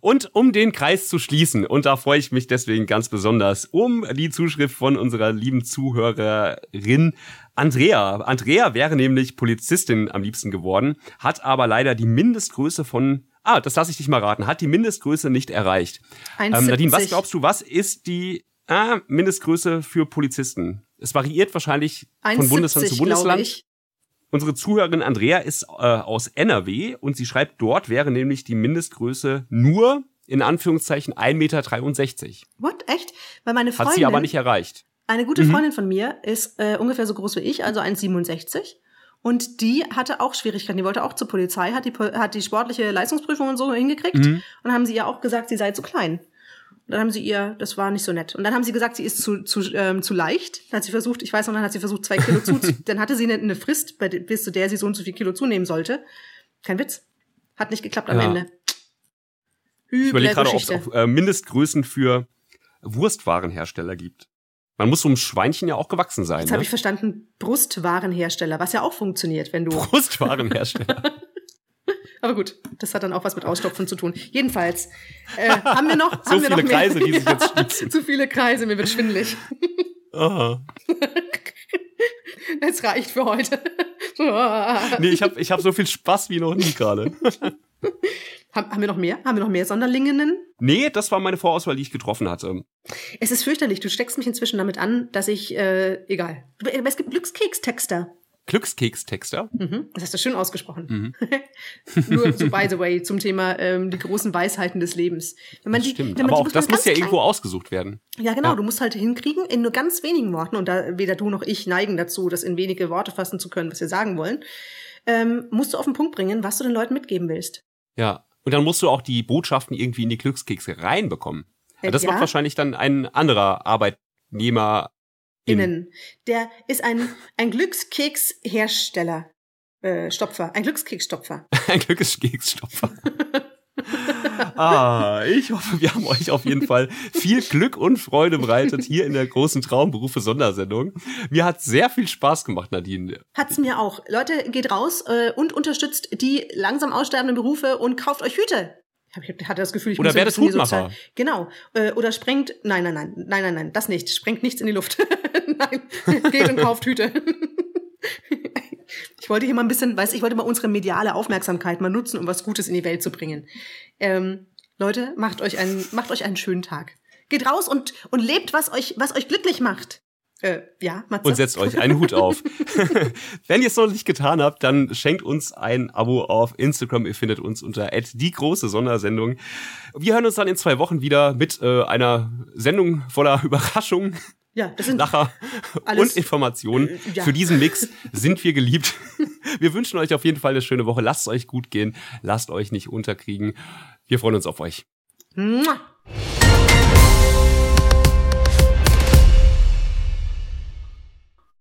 Und um den Kreis zu schließen, und da freue ich mich deswegen ganz besonders, um die Zuschrift von unserer lieben Zuhörerin Andrea. Andrea wäre nämlich Polizistin am liebsten geworden, hat aber leider die Mindestgröße von, ah, das lasse ich dich mal raten, hat die Mindestgröße nicht erreicht. Ähm, 1,70. Nadine, was glaubst du, was ist die ah, Mindestgröße für Polizisten? Es variiert wahrscheinlich von Bundesland zu 1,70, Bundesland. Unsere Zuhörerin Andrea ist äh, aus NRW und sie schreibt, dort wäre nämlich die Mindestgröße nur in Anführungszeichen 1,63 Meter. What? Echt? Weil meine Freundin, Hat sie aber nicht erreicht. eine gute Freundin von mir ist äh, ungefähr so groß wie ich, also 1,67. Und die hatte auch Schwierigkeiten. Die wollte auch zur Polizei, hat die, hat die sportliche Leistungsprüfung und so hingekriegt. Mhm. Und haben sie ihr auch gesagt, sie sei zu klein. Dann haben sie ihr, das war nicht so nett. Und dann haben sie gesagt, sie ist zu, zu, ähm, zu leicht. Dann hat sie versucht, ich weiß noch, dann hat sie versucht, zwei Kilo zu, [laughs] dann hatte sie eine, eine Frist, bei, bis zu der sie so und so viel Kilo zunehmen sollte. Kein Witz. Hat nicht geklappt am Ja. Ende. Ich Üble überlege gerade, ob es auch äh, Mindestgrößen für Wurstwarenhersteller gibt. Man muss so einem Schweinchen ja auch gewachsen sein. Jetzt Ne? habe ich verstanden, Brustwarenhersteller, was ja auch funktioniert, wenn du. Brustwarenhersteller. [laughs] Aber gut, das hat dann auch was mit Ausstopfen zu tun. Jedenfalls äh, [laughs] haben wir noch So haben wir viele noch mehr? Kreise, die sich jetzt [laughs] schließen. Zu viele Kreise, mir wird schwindelig. Ah. Es reicht für heute. [laughs] Nee, ich habe ich hab so viel Spaß wie noch nie gerade. haben, haben wir noch mehr? Haben wir noch mehr Sonderlinginnen? Nee, das war meine Vorauswahl, die ich getroffen hatte. Es ist fürchterlich. Du steckst mich inzwischen damit an, dass ich äh, egal. Aber es gibt Glückskekstexter. Glückskekstexter. Mhm, das hast du schön ausgesprochen. [laughs] Nur so by the way zum Thema ähm, die großen Weisheiten des Lebens. Wenn man die, Stimmt. wenn man Aber die auch das muss ja irgendwo ausgesucht werden. Ja, genau. Ja. Du musst halt hinkriegen, in nur ganz wenigen Worten, und da weder du noch ich neigen dazu, das in wenige Worte fassen zu können, was wir sagen wollen, ähm, musst du auf den Punkt bringen, was du den Leuten mitgeben willst. Ja. Und dann musst du auch die Botschaften irgendwie in die Glückskekse reinbekommen. Äh, das ja. macht wahrscheinlich dann ein anderer Arbeitnehmer. In. Innen. Der ist ein, ein Glückskekshersteller. Äh, Stopfer. Ein Glückskeksstopfer. [laughs] Ein Glückskeksstopfer. [laughs] ah, ich hoffe, wir haben euch auf jeden Fall viel Glück und Freude bereitet hier in der großen Traumberufe Sondersendung. Mir hat sehr viel Spaß gemacht, Nadine. Hat's mir auch. Leute, geht raus äh, und unterstützt die langsam aussterbenden Berufe und kauft euch Hüte. Ich hatte das Gefühl, ich Oder bisschen die Hutmacher. Genau. Äh, oder sprengt. Nein, nein, nein, nein, nein, nein, das nicht. Sprengt nichts in die Luft. [laughs] nein, geht und kauft Hüte. [laughs] ich wollte hier mal ein bisschen, weiß ich wollte mal unsere mediale Aufmerksamkeit mal nutzen, um was Gutes in die Welt zu bringen. Ähm, Leute, macht euch einen, macht euch einen schönen Tag. Geht raus und und lebt, was euch, was euch glücklich macht. Äh, ja, Matze. Und setzt euch einen Hut auf. [laughs] Wenn ihr es noch nicht getan habt, dann schenkt uns ein Abo auf Instagram. Ihr findet uns unter die große Sondersendung. Wir hören uns dann in zwei Wochen wieder mit äh, einer Sendung voller [laughs] Überraschungen, ja, das sind Lacher und Informationen. Äh, ja. Für diesen Mix sind wir geliebt. [laughs] Wir wünschen euch auf jeden Fall eine schöne Woche. Lasst es euch gut gehen. Lasst euch nicht unterkriegen. Wir freuen uns auf euch. Mua.